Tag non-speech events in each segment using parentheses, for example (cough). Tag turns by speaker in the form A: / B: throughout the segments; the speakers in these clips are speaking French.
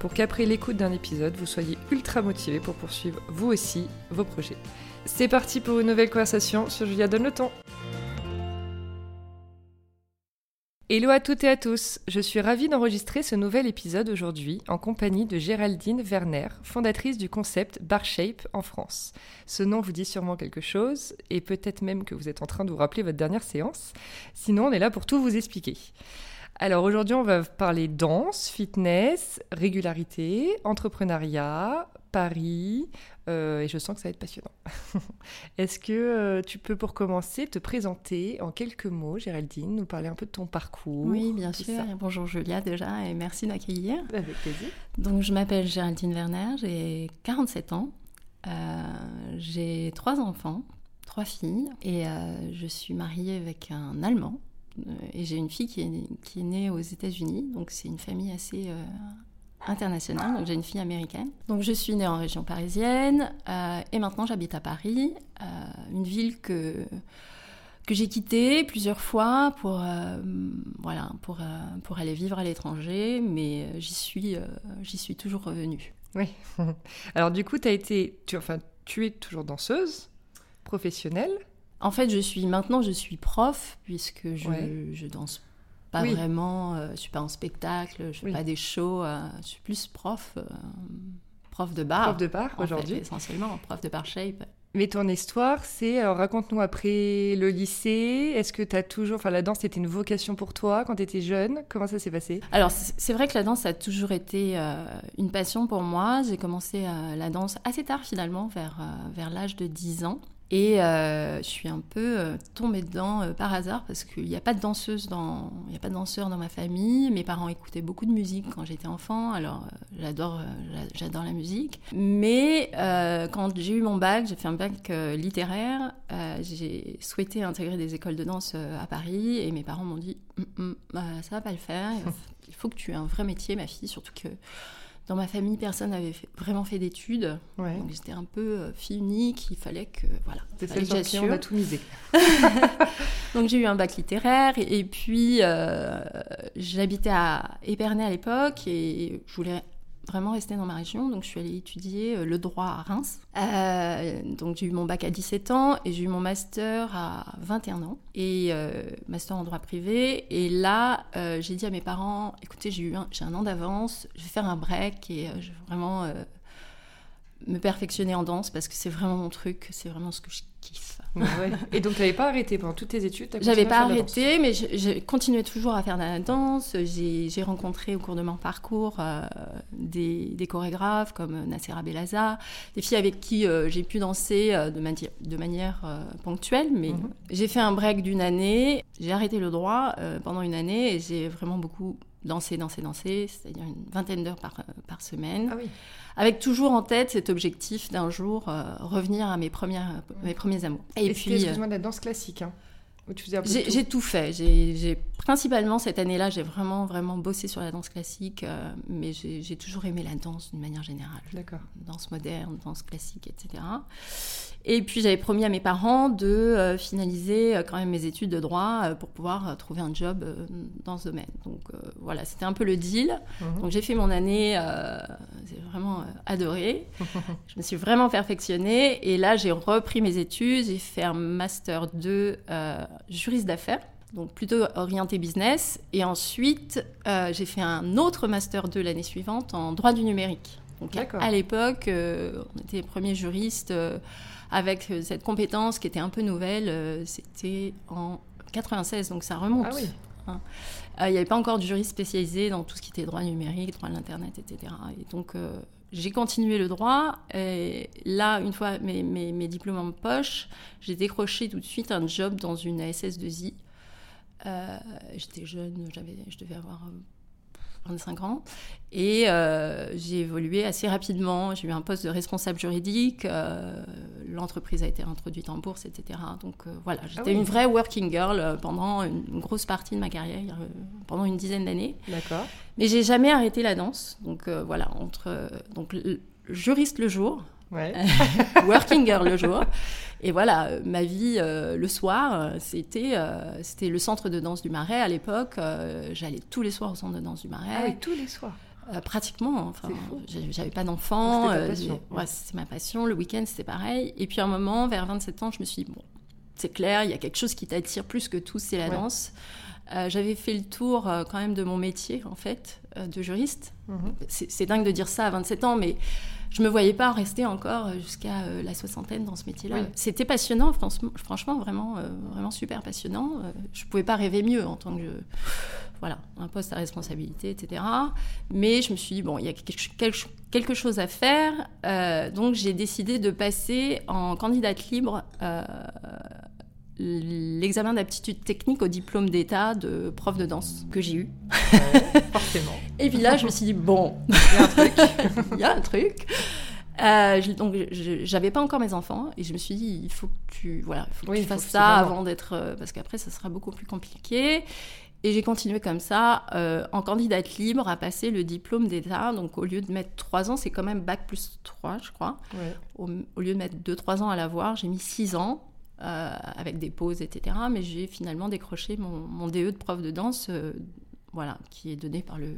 A: pour qu'après l'écoute d'un épisode, vous soyez ultra motivé pour poursuivre vous aussi vos projets. C'est parti pour une nouvelle conversation sur Julia Donne le temps. Hello à toutes et à tous, je suis ravie d'enregistrer ce nouvel épisode aujourd'hui en compagnie de Géraldine Werner, fondatrice du concept Bar Shape en France. Ce nom vous dit sûrement quelque chose et peut-être même que vous êtes en train de vous rappeler votre dernière séance, sinon on est là pour tout vous expliquer. Alors aujourd'hui on va parler danse, fitness, régularité, entrepreneuriat, Paris, euh, et je sens que ça va être passionnant. (laughs) Est-ce que euh, tu peux, pour commencer, te présenter en quelques mots, Géraldine, nous parler un peu de ton parcours
B: Oui, bien sûr. Bonjour Julia déjà, et merci d'accueillir.
A: Avec plaisir.
B: Donc, je m'appelle Géraldine Werner, j'ai 47 ans, euh, j'ai trois enfants, trois filles, et je suis mariée avec un Allemand. Et j'ai une fille qui est, née aux États-Unis, donc c'est une famille assez internationale, donc j'ai une fille américaine. Donc je suis née en région parisienne euh, et maintenant j'habite à Paris, euh, une ville que que j'ai quittée plusieurs fois pour euh, voilà pour pour aller vivre à l'étranger, mais j'y suis j'y suis toujours revenue.
A: Oui. (laughs) Alors du coup, tu été tu enfin tu es toujours danseuse professionnelle
B: en fait, je suis maintenant, je suis prof puisque je, je danse pas vraiment, euh, je suis pas en spectacle, je fais pas des shows, euh, je suis plus prof, euh, prof de bar.
A: Prof de bar aujourd'hui
B: Essentiellement, prof de bar shape.
A: Mais ton histoire, c'est, raconte-nous après le lycée, est-ce que tu as toujours, enfin la danse c'était une vocation pour toi quand tu étais jeune? Comment ça s'est passé?
B: Alors c'est vrai que la danse a toujours été une passion pour moi. J'ai commencé la danse assez tard finalement, vers, vers l'âge de 10 ans. Et euh, je suis un peu euh, tombée dedans euh, par hasard parce qu'il n'y a pas de danseuse dans, il y a pas de danseur dans ma famille. Mes parents écoutaient beaucoup de musique quand j'étais enfant, alors j'adore, j'adore la musique. Mais quand j'ai eu mon bac, j'ai fait un bac littéraire. j'ai souhaité intégrer des écoles de danse à Paris et mes parents m'ont dit, hum, bah, ça va pas le faire. Il faut que tu aies un vrai métier, ma fille, surtout que dans ma famille, personne n'avait vraiment fait d'études. Donc j'étais un peu euh, fille unique. Il fallait que. Voilà.
A: C'est celle on a tout misé. (laughs)
B: donc j'ai eu un bac littéraire. Et, puis euh, j'habitais à Épernay à l'époque. Et je voulais vraiment rester dans ma région. Donc, je suis allée étudier euh, le droit à Reims. Euh, donc, j'ai eu mon bac à 17 ans et j'ai eu mon master à 21 ans. Et euh, master en droit privé. Et là, j'ai dit à mes parents écoutez, j'ai eu j'ai un an d'avance, je vais faire un break et je vais vraiment me perfectionner en danse parce que c'est vraiment mon truc, c'est vraiment ce que je kiffe.
A: Et donc, tu n'avais pas arrêté pendant toutes tes études
B: J'avais pas arrêté, mais je, continuais toujours à faire de la danse. J'ai rencontré au cours de mon parcours euh, des, chorégraphes comme Nassera Belaza, des filles avec qui euh, j'ai pu danser euh, de, de, manière ponctuelle. Mais mhm. j'ai fait un break d'une année. J'ai arrêté le droit pendant une année et j'ai vraiment beaucoup dansé, dansé, dansé, c'est-à-dire une vingtaine d'heures par, par semaine. Ah oui avec toujours en tête cet objectif d'un jour euh, revenir à mes, premières, mes premiers amours.
A: Et, puis, excuse-moi, de la danse classique, hein
B: j'ai tout fait. J'ai principalement cette année-là, j'ai vraiment vraiment bossé sur la danse classique, euh, mais j'ai toujours aimé la danse d'une manière générale.
A: D'accord.
B: Danse moderne, danse classique, etc. Et puis j'avais promis à mes parents de euh, finaliser euh, quand même mes études de droit pour pouvoir trouver un job dans ce domaine. Donc voilà, c'était un peu le deal. Mhm. Donc j'ai fait mon année, j'ai vraiment adoré. je me suis vraiment perfectionnée et là j'ai repris mes études, j'ai fait un master 2 juriste d'affaires donc plutôt orienté business. Et ensuite, j'ai fait un autre master 2 l'année suivante en droit du numérique. Donc à, l'époque, on était les premiers juristes avec euh, cette compétence qui était un peu nouvelle. Euh, c'était en 96, donc ça remonte. Ah oui. Hein. Euh, il n'y avait pas encore de juriste spécialisé dans tout ce qui était droit numérique, droit de l'Internet, etc. Et donc, j'ai continué le droit. Et là, une fois mes, mes, mes, diplômes en poche, j'ai décroché tout de suite un job dans une ASS2I. J'étais jeune, je devais avoir 25 ans. Et euh, j'ai évolué assez rapidement. J'ai eu un poste de responsable juridique. Euh, l'entreprise a été introduite en bourse, etc. Donc euh, voilà, j'étais
A: Ah oui.
B: une vraie working girl pendant une, une grosse partie de ma carrière, pendant une dizaine d'années.
A: D'accord.
B: Mais j'ai jamais arrêté la danse. Donc voilà, entre donc juriste le jour,
A: Ouais. (laughs)
B: working girl le jour. Et voilà, euh, ma vie euh, le soir, euh, c'était euh, c'était le centre de danse du Marais à l'époque. Euh, J'allais tous les soirs au centre de danse du Marais.
A: Ah oui, tous les soirs.
B: Pratiquement. Enfin,
A: fou.
B: j'ai- j'avais pas d'enfant.
A: C'était
B: ouais, ma passion. Le week-end, c'était pareil. Et puis à un moment, vers 27 ans, je me suis dit, bon, c'est clair, il y a quelque chose qui t'attire plus que tout, c'est la
A: Ouais.
B: danse. Euh, J'avais fait le tour euh, quand même de mon métier, en fait, euh, de juriste.
A: Mhm.
B: C'est dingue de dire ça à 27 ans, mais je me voyais pas rester encore euh, jusqu'à euh, la soixantaine dans ce métier-là.
A: Oui.
B: C'était passionnant, franchement, franchement vraiment, euh, vraiment super passionnant. Je pouvais pas rêver mieux en tant que voilà un poste à responsabilité, etc. Mais je me suis dit bon, il y a quelque, chose à faire, Euh, donc j'ai décidé de passer en candidate libre. L'examen d'aptitude technique au diplôme d'état de prof de danse que j'ai eu.
A: Ouais, (laughs) forcément.
B: Et puis là, je me suis dit, bon, (laughs)
A: Il y a un truc. (laughs)
B: il y a un truc. Euh, je- donc, j'avais pas encore mes enfants et je me suis dit, il faut que tu, voilà, il faut que
A: Oui,
B: tu fasses
A: que
B: ça avant d'être, euh, parce qu'après, ça sera beaucoup plus compliqué. Et j'ai continué comme ça, euh, en candidate libre, à passer le diplôme d'État. Donc, au lieu de mettre 3 ans, c'est quand même bac plus 3, je crois.
A: Ouais.
B: Au, au lieu de mettre 2-3 ans à l'avoir, j'ai mis 6 ans, euh, avec des pauses, etc. Mais j'ai finalement décroché mon, mon DE de prof de danse, euh, voilà, qui est donné par le,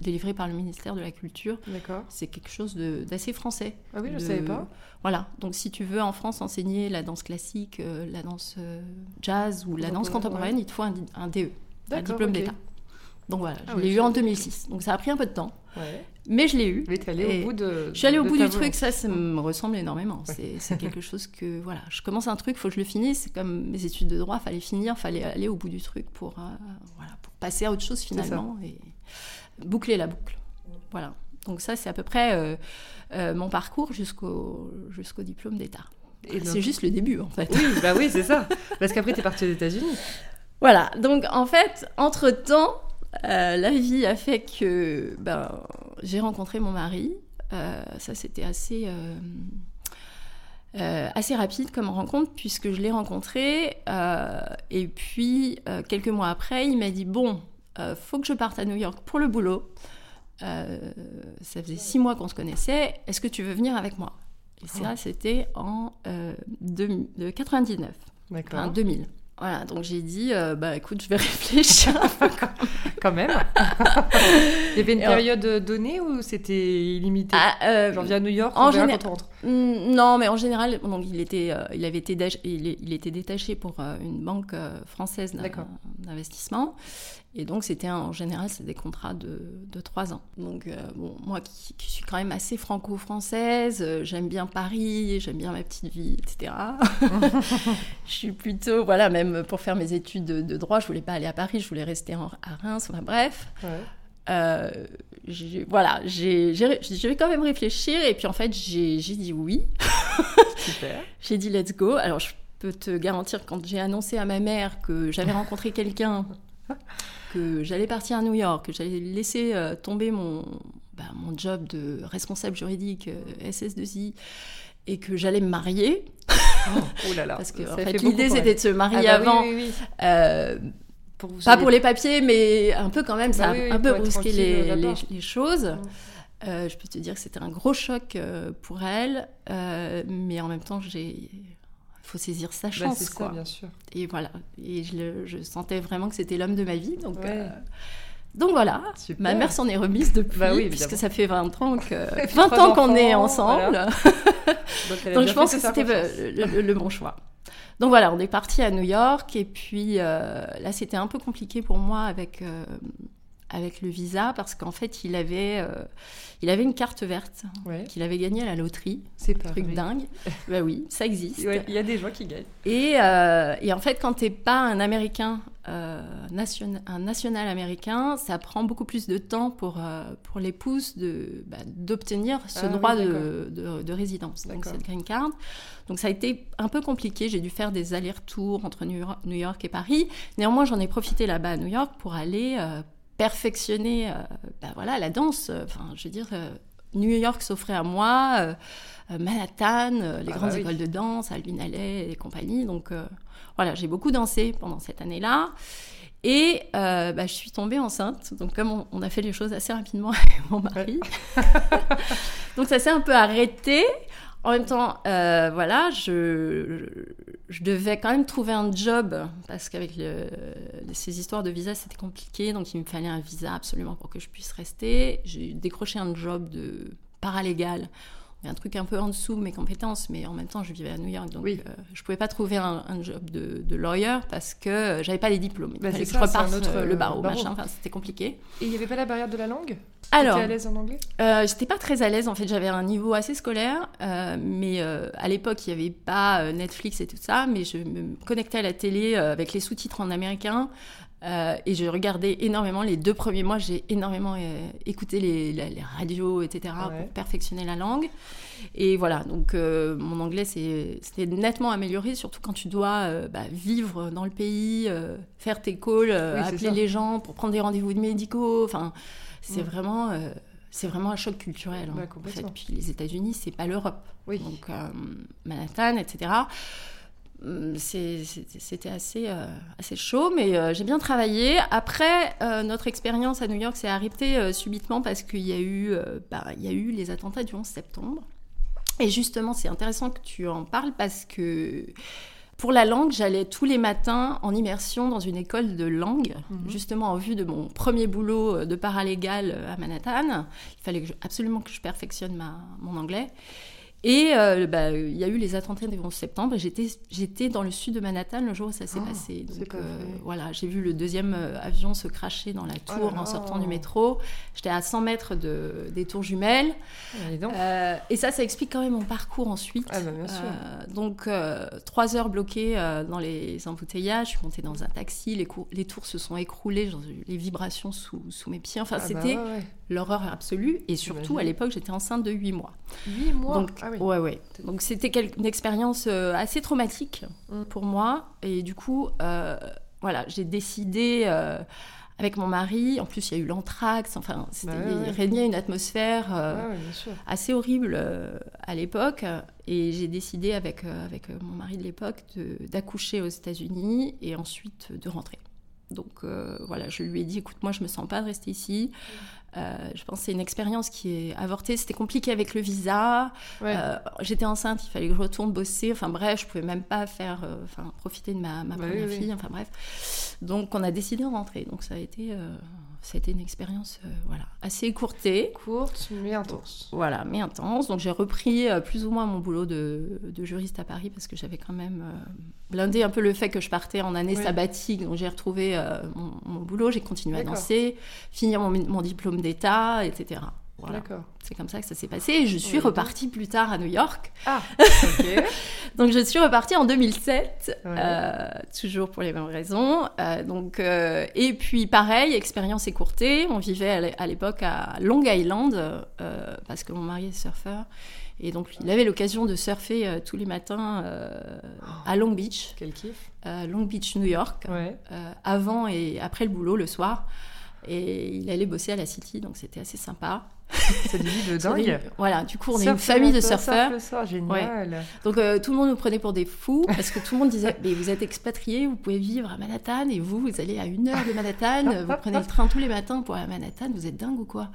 B: délivré par le ministère de la Culture.
A: D'accord.
B: C'est quelque chose d'assez français.
A: Ah oui, je
B: De-
A: savais pas.
B: Voilà, donc si tu veux en France enseigner la danse classique, euh, la danse jazz ou la danse
A: Contemporaine,
B: il te faut un, DE, un
A: D'accord,
B: diplôme d'État. Donc voilà,
A: Ah
B: je
A: oui,
B: l'ai
A: je
B: eu en
A: savais.
B: 2006. Donc ça a pris un peu de temps,
A: Ouais.
B: mais je l'ai eu.
A: Mais t'es allée au bout de.
B: Je suis allée au bout du truc, ça, ça me ressemble énormément. C'est c'est quelque (laughs) chose que, voilà, je commence un truc, faut que je le finisse. C'est comme mes études de droit, fallait finir, fallait aller au bout du truc pour, euh, voilà, pour passer à autre chose finalement et boucler la boucle. Voilà. Donc ça, c'est à peu près euh, euh, mon parcours jusqu'au jusqu'au diplôme d'État. C'est juste le début, en fait.
A: Oui, bah oui, c'est ça. (laughs) Parce qu'après, t'es partie aux États-Unis.
B: Voilà, donc en fait, entre-temps, euh, la vie a fait que ben, j'ai rencontré mon mari. Euh, ça, c'était assez, euh, assez rapide comme rencontre, puisque je l'ai rencontré. et puis, quelques mois après, il m'a dit, bon, faut que je parte à New York pour le boulot. Ça faisait six mois qu'on se connaissait. Est-ce que tu veux venir avec moi? Et ça, c'était en euh, deux- de 99.
A: D'accord.
B: Enfin, 2000. Voilà, donc j'ai dit, euh, bah écoute, je vais (laughs) réfléchir un peu.
A: Quand même. (laughs) Il y avait une
B: Et en-
A: période donnée ou c'était illimité
B: Ah, euh,
A: Genre, à New York,
B: en
A: on quand rentre.
B: mm, non, mais en général, donc il était, euh, il avait été, il, était détaché pour euh, une banque euh, française d'investissement, et donc c'était en général c'est des contrats de, de trois ans. Donc euh, bon, moi qui, qui suis quand même assez franco-française, euh, j'aime bien Paris, j'aime bien ma petite vie, etc. (laughs) (laughs) je suis plutôt, voilà, même pour faire mes études de, de droit, je voulais pas aller à Paris, je voulais rester en- à Reims. Enfin bref.
A: Ouais.
B: Euh, voilà, j'ai je vais quand même réfléchir et puis en fait j'ai dit oui. (laughs)
A: Super.
B: J'ai dit let's go. Alors je peux te garantir quand j'ai annoncé à ma mère que j'avais rencontré quelqu'un, que j'allais partir à New York, que j'allais laisser euh, tomber mon, bah, mon job de responsable juridique euh, SS2I et que j'allais me marier
A: Oh là là. (laughs)
B: parce que
A: ça
B: en
A: fait
B: fait,
A: beaucoup
B: l'idée c'était de se
A: Ah
B: marier
A: bah oui,
B: avant.
A: oui, oui.
B: Euh,
A: Pour vous
B: pas pour les papiers, mais un peu quand même, ça
A: Bah
B: a
A: oui,
B: un peu brusqué
A: tranquille
B: les,
A: là-bas.
B: les- les choses. Euh, je peux te dire que c'était un gros choc euh, pour elle, euh, mais en même temps, j'ai, il faut saisir sa
A: Bah,
B: chance,
A: ça,
B: quoi.
A: bien sûr.
B: Et voilà, et je, sentais vraiment que c'était l'homme de ma vie, donc.
A: Ouais.
B: euh, donc voilà,
A: Super.
B: ma mère s'en est remise depuis,
A: Bah oui,
B: puisque ça fait 20 ans que,
A: Et puis
B: 20
A: trois
B: ans qu'on est ensemble.
A: voilà. (laughs) Donc,
B: je pense que c'était
A: confiance.
B: le, le- le bon choix. Donc voilà, on est parti à New York et puis euh, là c'était un peu compliqué pour moi avec euh, avec le visa parce qu'en fait il avait euh, il avait une carte verte
A: Ouais,
B: qu'il avait gagnée à la loterie,
A: c'est pas
B: truc
A: vrai.
B: dingue. (laughs) bah oui, ça existe.
A: Ouais, Il y a des gens qui gagnent.
B: Et, euh, et en fait, quand t'es pas un Américain, euh, nation- un national américain, ça prend beaucoup plus de temps pour, pour l'épouse de, bah, d'obtenir ce
A: Ah
B: droit de, de, de résidence, donc cette green card. Donc ça a été un peu compliqué, j'ai dû faire des allers-retours entre New York, et Paris. Néanmoins, j'en ai profité là-bas à New York pour aller perfectionner euh, bah, voilà, la danse, euh, enfin, je veux dire, euh, New York s'offrait à moi, euh, Manhattan, les
A: Ah
B: grandes
A: bah oui.
B: écoles de danse, Alvin Alley et compagnie. Donc voilà, j'ai beaucoup dansé pendant cette année-là. Et euh, bah, je suis tombée enceinte. Donc comme on, on a fait les choses assez rapidement (laughs) avec mon mari, (laughs) donc ça s'est un peu arrêté. En même temps, euh, voilà, je, devais quand même trouver un job parce qu'avec ces histoires de visa, c'était compliqué. Donc, il me fallait un visa absolument pour que je puisse rester. J'ai décroché un job de paralégal. Un truc un peu en dessous de mes compétences, mais en même temps, je vivais à New York, donc
A: Oui.
B: euh, je pouvais pas trouver un, un job de, de lawyer parce que euh, j'avais pas les diplômes.
A: Bah, c'est
B: que je reparte
A: autre,
B: euh, le barreau,
A: barreau.
B: machin. Enfin, c'était compliqué.
A: Et il n'y avait pas la barrière de la langue?
B: Alors,
A: T'es à l'aise en anglais?
B: euh, j'étais pas très à l'aise en fait, j'avais un niveau assez scolaire, mais à l'époque il n'y avait pas Netflix et tout ça, mais je me connectais à la télé avec les sous-titres en américain euh, et je regardais énormément. Les deux premiers mois, j'ai énormément euh, écouté les, radios, etc.
A: Ouais.
B: pour perfectionner la langue. Et voilà, donc euh, mon anglais s'est- nettement amélioré, surtout quand tu dois bah, vivre dans le pays, faire tes calls,
A: Oui,
B: appeler les gens pour prendre des rendez-vous médicaux. Enfin, c'est
A: Mm.
B: vraiment, c'est vraiment un choc culturel. hein,
A: Bah,
B: en fait.
A: complètement.
B: Puis les États-Unis, c'est pas l'Europe.
A: Oui.
B: Donc Manhattan, etc. C'est- C'était assez, euh, assez chaud, mais euh, j'ai bien travaillé. Après, euh, notre expérience à New York s'est arrêtée euh, subitement parce qu'il y, a eu, euh, bah, il y a eu les attentats du 11 septembre. Et justement, c'est intéressant que tu en parles parce que pour la langue, j'allais tous les matins en immersion dans une école de langue,
A: Mhm.
B: justement en vue de mon premier boulot euh, de paralégal euh, à Manhattan. Il fallait que je- absolument que je perfectionne ma, mon anglais. Et euh, bah, il y a eu les attentats du 11 septembre j'étais, j'étais dans le sud de Manhattan le jour où ça s'est
A: Oh,
B: passé. Donc euh, voilà, j'ai vu le deuxième euh, avion se cracher dans la
A: Oh
B: tour
A: là
B: en sortant du métro. J'étais à 100 mètres de, des tours jumelles.
A: Ah, donc.
B: Euh, et ça, ça explique quand même mon parcours ensuite.
A: Ah bah, bien sûr.
B: Donc, trois heures bloquées dans les embouteillages. Je suis montée dans un taxi. Les, tours se sont écroulées. Les vibrations sous, sous mes pieds. Enfin,
A: Ah bah
B: c'était
A: ouais, ouais.
B: l'horreur absolue. Et surtout, à l'époque, j'étais enceinte de 8 mois.
A: Huit mois
B: Donc,
A: Ah oui.
B: ouais, ouais. Donc, c'était une expérience euh, assez traumatique
A: Mm.
B: pour moi. Et du coup, euh, voilà, j'ai décidé euh, avec mon mari. En plus, il y a eu l'anthrax. Enfin,
A: Bah ouais,
B: il régnait une atmosphère. euh,
A: Ouais,
B: assez horrible à l'époque. Et j'ai décidé avec, avec mon mari de l'époque d'accoucher aux États-Unis et ensuite de rentrer. Donc euh, voilà, je lui ai dit, écoute, moi je me sens pas de rester ici. Euh, je pense que c'est une expérience qui est avortée. C'était compliqué avec le visa.
A: Ouais.
B: Euh, J'étais enceinte, il fallait que je retourne bosser. Enfin bref, je pouvais même pas faire, euh, enfin profiter de ma, ma première
A: oui, oui.
B: fille. Enfin bref. Donc on a décidé de rentrer. Donc ça a été, été une expérience, euh, voilà, assez écourtée.
A: Courte mais intense.
B: Voilà, mais intense. Donc j'ai repris euh, plus ou moins mon boulot de, de juriste à Paris parce que j'avais quand même euh, blindé un peu le fait que je partais en année
A: Ouais.
B: sabbatique. Donc j'ai retrouvé mon, mon boulot, j'ai continué à danser, finir mon, mon diplôme d'État, etc. Voilà.
A: D'accord.
B: C'est comme ça que ça s'est passé. Et je suis
A: Ouais.
B: repartie plus tard à New York.
A: Ah, (laughs) ok.
B: Donc je suis repartie en 2007,
A: Ouais.
B: euh, toujours pour les mêmes raisons. Euh, donc euh, et puis pareil, expérience écourtée. On vivait à l'é- à l'époque à Long Island parce que mon mari est surfeur et donc il avait l'occasion de surfer euh, tous les matins euh, à Long Beach,
A: Quel kiff.
B: euh, Long Beach, New York,
A: Ouais.
B: avant et après le boulot le soir. Et il allait bosser à la City, donc c'était assez sympa. (laughs)
A: C'est une vie de dingue.
B: Voilà, du coup on est
A: Surf
B: une famille de surfeurs.
A: surf génial.
B: Donc euh, tout le monde nous prenait pour des fous parce que tout le monde disait mais vous êtes expatriés, vous pouvez vivre à Manhattan et vous vous allez à une heure de Manhattan, vous prenez le train tous les matins pour aller à Manhattan, vous êtes dingue ou quoi?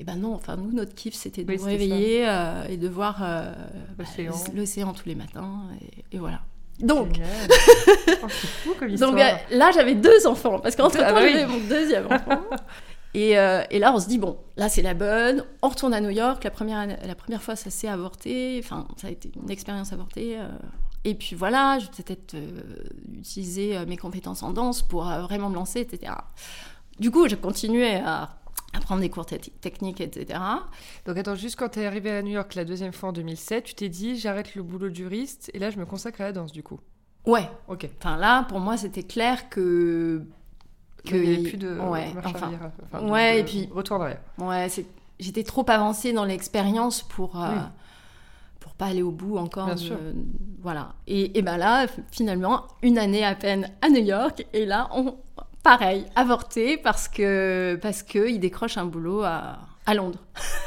B: Et ben non, enfin nous notre kiff c'était de
A: Oui,
B: nous réveiller euh, et de voir euh, bah,
A: L'océan.
B: tous les matins et, et voilà. Donc.
A: Oh, fou comme (laughs)
B: donc euh, là j'avais deux enfants parce qu'entre temps
A: Ah bah oui.
B: j'avais mon deuxième enfant. (laughs) Et, euh, et là, on se dit, bon, là, c'est la bonne. On retourne à New York. La première, la première fois, ça s'est avorté. Enfin, ça a été une expérience avortée. euh. Et puis voilà, je vais peut-être euh, utiliser euh, mes compétences en danse pour vraiment me lancer, etc. Du coup, j'ai continué à apprendre des cours te- techniques, etc.
A: Donc attends, juste quand t'es arrivé à New York la deuxième fois en 2007, tu t'es dit j'arrête le boulot de juriste et là je me consacre à la danse du coup.
B: Ouais.
A: Ok.
B: Enfin, là, pour moi, c'était clair que...
A: Que il n'y avait plus de
B: Ouais,
A: marche
B: enfin,
A: arrière, enfin, de-
B: ouais,
A: de
B: et puis-
A: retour.
B: Ouais, j'étais trop avancée dans l'expérience pour euh,
A: Oui.
B: pour pas aller au bout encore.
A: Bien
B: de-
A: sûr.
B: Voilà. Et, et ben là, finalement, une année à peine à New York, et là, on pareil, avorté parce que parce que il décroche un boulot à, à Londres.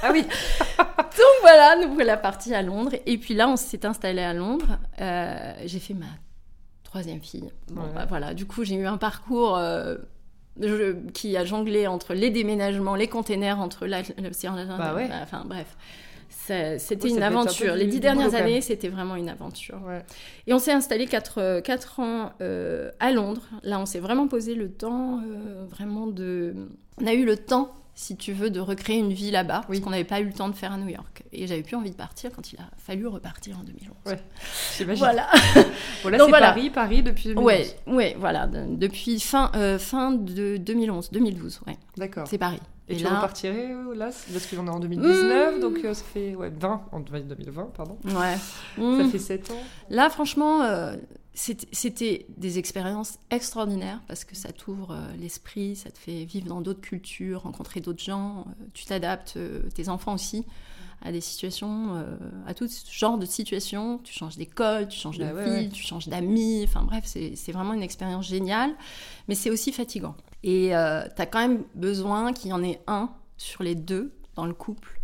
A: Ah oui (laughs)
B: Donc voilà, nous voilà partis à Londres. Et puis là, on s'est installé à Londres. Euh, j'ai fait ma troisième fille. Bon,
A: Ouais.
B: bah, voilà, du coup, j'ai eu un parcours euh, je- qui a jonglé entre les déménagements, les containers, entre la- l'océan.
A: Bah ouais.
B: Enfin bref, c'était
A: Oui,
B: une
A: un
B: aventure. Les dix dernières années, c'était vraiment une aventure.
A: Ouais.
B: Et on s'est installé 4, ans euh, à Londres. Là, on s'est vraiment posé le temps, euh, vraiment de... On a eu le temps, si tu veux, de recréer une vie là-bas,
A: Oui.
B: parce qu'on n'avait pas eu le temps de faire à New York. Et j'avais plus envie de partir quand il a fallu repartir en 2011.
A: Ouais.
B: Voilà. (laughs)
A: Bon, là,
B: Donc voilà.
A: Paris, Paris depuis 2011.
B: Ouais, ouais, voilà. de- depuis fin, euh, fin de 2011, 2012, ouais.
A: D'accord.
B: C'est Paris.
A: Et,
B: Et
A: tu
B: là-
A: repartirais euh, là Parce qu'on est en 2019,
B: Mmh.
A: donc euh, ça fait ouais, 20, en 2020, pardon.
B: Ouais.
A: Ça
B: Mm.
A: fait 7 ans.
B: Là, franchement, euh, c'était- des expériences extraordinaires parce que ça t'ouvre euh, l'esprit, ça te fait vivre dans d'autres cultures, rencontrer d'autres gens, euh, tu t'adaptes, euh, tes enfants aussi, à des situations, euh, à tout genre de situations. Tu changes d'école, tu changes de
A: Bah ouais,
B: ville,
A: ouais.
B: tu changes d'amis, enfin bref, c'est c'est vraiment une expérience géniale, mais c'est aussi fatigant. Et tu as quand même besoin qu'il y en ait un sur les deux dans le couple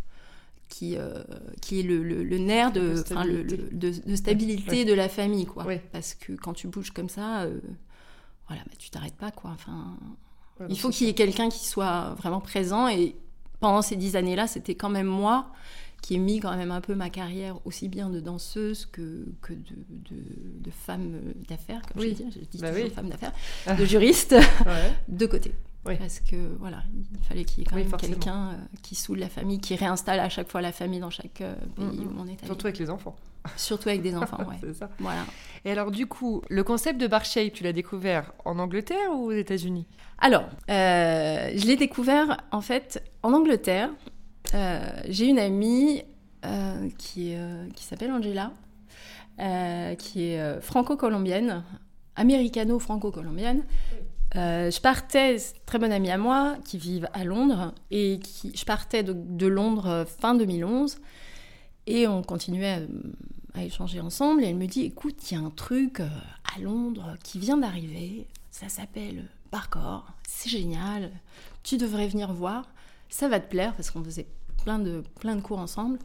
B: qui, euh, qui est le, le- le nerf de,
A: De
B: enfin, le-
A: stabilité.
B: de, de stabilité
A: Ouais.
B: de la famille, quoi.
A: Ouais.
B: Parce que quand tu bouges comme ça, euh, voilà, bah, tu t'arrêtes pas, quoi. Enfin,
A: Ouais,
B: il faut qu'il y ait quelqu'un qui soit vraiment présent. Et pendant ces dix années-là, c'était quand même moi qui ai mis quand même un peu ma carrière aussi bien de danseuse que, que de, de, de femme d'affaires, comme
A: Oui.
B: je dis, je dis
A: Bah
B: toujours
A: oui.
B: femme d'affaires, (laughs) de juriste, de côté.
A: Oui.
B: Parce que voilà, il fallait qu'il y ait quand
A: Oui,
B: même quelqu'un euh, qui soude la famille, qui réinstalle à chaque fois la famille dans chaque euh, pays
A: Mhm.
B: où on est allé.
A: Surtout avec les enfants.
B: Surtout avec des (laughs) enfants, ouais.
A: c'est ça.
B: Voilà.
A: Et alors, du coup, le concept de bar shape, tu l'as découvert en Angleterre ou aux États-Unis?
B: Alors, euh, je l'ai découvert en fait en Angleterre. J'ai une amie qui, qui s'appelle Angela, qui est franco-colombienne, américano-franco-colombienne. Euh, je partais, très bonne amie à moi, qui vit à Londres, et qui, je partais de, Londres euh, fin 2011, et on continuait à, à échanger ensemble, et elle me dit, écoute, il y a un truc euh, à Londres qui vient d'arriver, ça s'appelle Barcor, c'est génial, tu devrais venir voir, ça va te plaire, parce qu'on faisait plein de, plein de cours ensemble.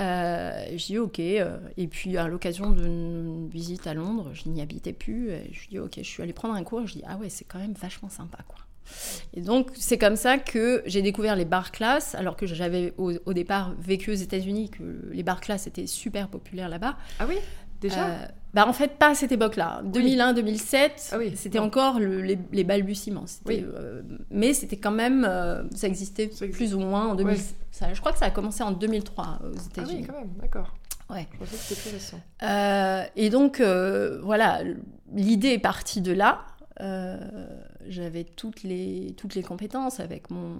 B: Euh, je dis ok, euh, et puis à l'occasion d'une visite à Londres, je n'y habitais plus, je dis ok, je suis allée prendre un cours, je dis ah ouais, c'est quand même vachement sympa quoi. Et donc c'est comme ça que j'ai découvert les bar classes, alors que j'avais au, au départ vécu aux États-Unis, que les bar classes étaient super populaires là-bas.
A: Ah oui? Déjà
B: Euh, bah en fait pas à cette époque-là. 2001-2007,
A: Ah oui,
B: c'était encore le- les, les balbutiements.
A: Oui.
B: euh, mais c'était quand même, euh, ça existait
A: Ça existe.
B: plus ou moins en 2000.
A: Ouais.
B: ça- je crois que ça a commencé en 2003 aux
A: Ah oui,
B: États-Unis.
A: quand même, d'accord.
B: Ouais.
A: Je pensais que c'était plus récent.
B: Et donc voilà, l'idée est partie de là. J'avais toutes les, toutes les compétences avec mon,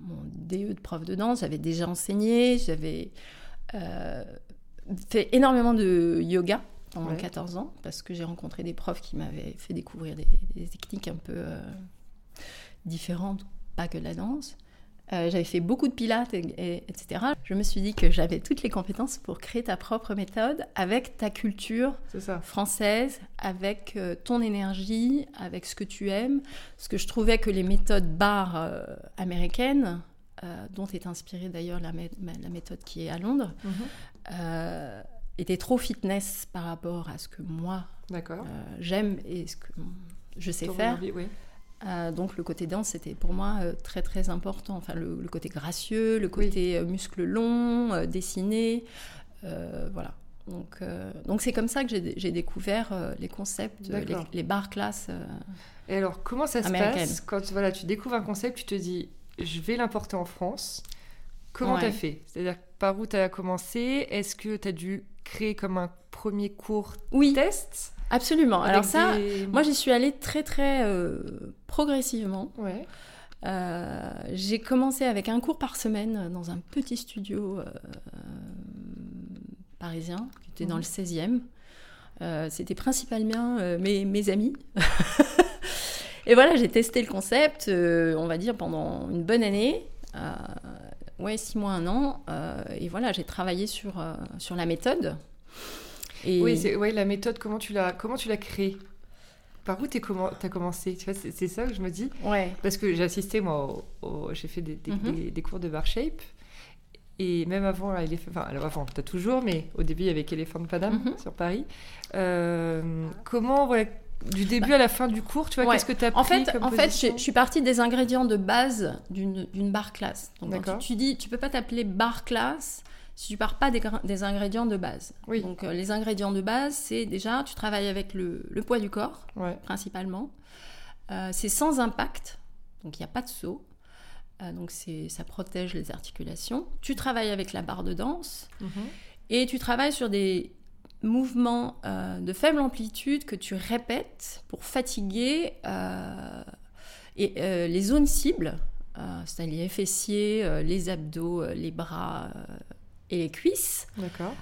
B: mon DE de prof de danse, j'avais déjà enseigné, j'avais euh, fait énormément de yoga pendant
A: Ouais.
B: 14 ans parce que j'ai rencontré des profs qui m'avaient fait découvrir des, des techniques un peu euh, différentes, pas que de la danse. Euh, j'avais fait beaucoup de pilates, et, et- etc. Je me suis dit que j'avais toutes les compétences pour créer ta propre méthode avec ta culture française, avec euh, ton énergie, avec ce que tu aimes. Parce que je trouvais que les méthodes bar euh, américaines, dont est inspirée d'ailleurs la, mé- ma- la méthode qui est à Londres,
A: Mhm.
B: Euh, étaient trop fitness par rapport à ce que moi euh, j'aime et ce que je sais faire.
A: envie, oui.
B: Euh, donc le côté danse, c'était pour moi euh, très très important. Enfin, le, le côté gracieux, le côté muscles longs, euh, dessinés, euh, voilà. Donc donc c'est comme ça que j'ai découvert les concepts, les, les bar classes.
A: Et alors, comment ça se passe quand voilà, tu découvres un concept, tu te dis, je vais l'importer en France Comment
B: Ouais.
A: t'as fait? C'est-à-dire, par où t'as commencé? Est-ce que t'as dû créer comme un premier cours
B: Oui,
A: test?
B: Absolument. Alors ça,
A: des-
B: moi j'y suis allée très très euh, progressivement.
A: Ouais.
B: Euh, j'ai commencé avec un cours par semaine dans un petit studio euh, parisien qui était dans
A: Mhm.
B: le 16e. Euh, C'était principalement mes, mes amis. (laughs) Et voilà, j'ai testé le concept, on va dire, pendant une bonne année. Ouais, six mois, un an. Euh, et voilà, j'ai travaillé sur, euh, sur la méthode. Et
A: Oui, ouais, la méthode, comment tu l'as comment tu l'as créée? Par où tu as commencé? Tu vois, c'est ça que je me dis.
B: Ouais.
A: Parce que j'ai assisté, moi, j'ai fait des, mhm. des, cours de bar shape. Et même avant, enfin, alors avant, as toujours, mais au début, il y avait Elephant Paname mhm. sur Paris. Euh, comment, voilà, du début bah, à la fin du cours, tu vois, qu'est-ce que tu as
B: En fait, en fait je, suis partie des ingrédients de base d'une bar classe. Donc, quand tu, dis, tu peux pas t'appeler bar classe si tu pars pas des, des ingrédients de base.
A: Oui.
B: Donc, euh, les ingrédients de base, c'est déjà, tu travailles avec le, le poids du corps, principalement. Euh, c'est sans impact, donc il n'y a pas de saut. Euh, donc, ça protège les articulations. Tu travailles avec la barre de danse. Mhm. Et tu travailles sur des mouvements euh, de faible amplitude que tu répètes pour fatiguer euh, et, euh, les zones cibles, c'est-à-dire les fessiers, les abdos, les bras et les cuisses.
A: D'accord.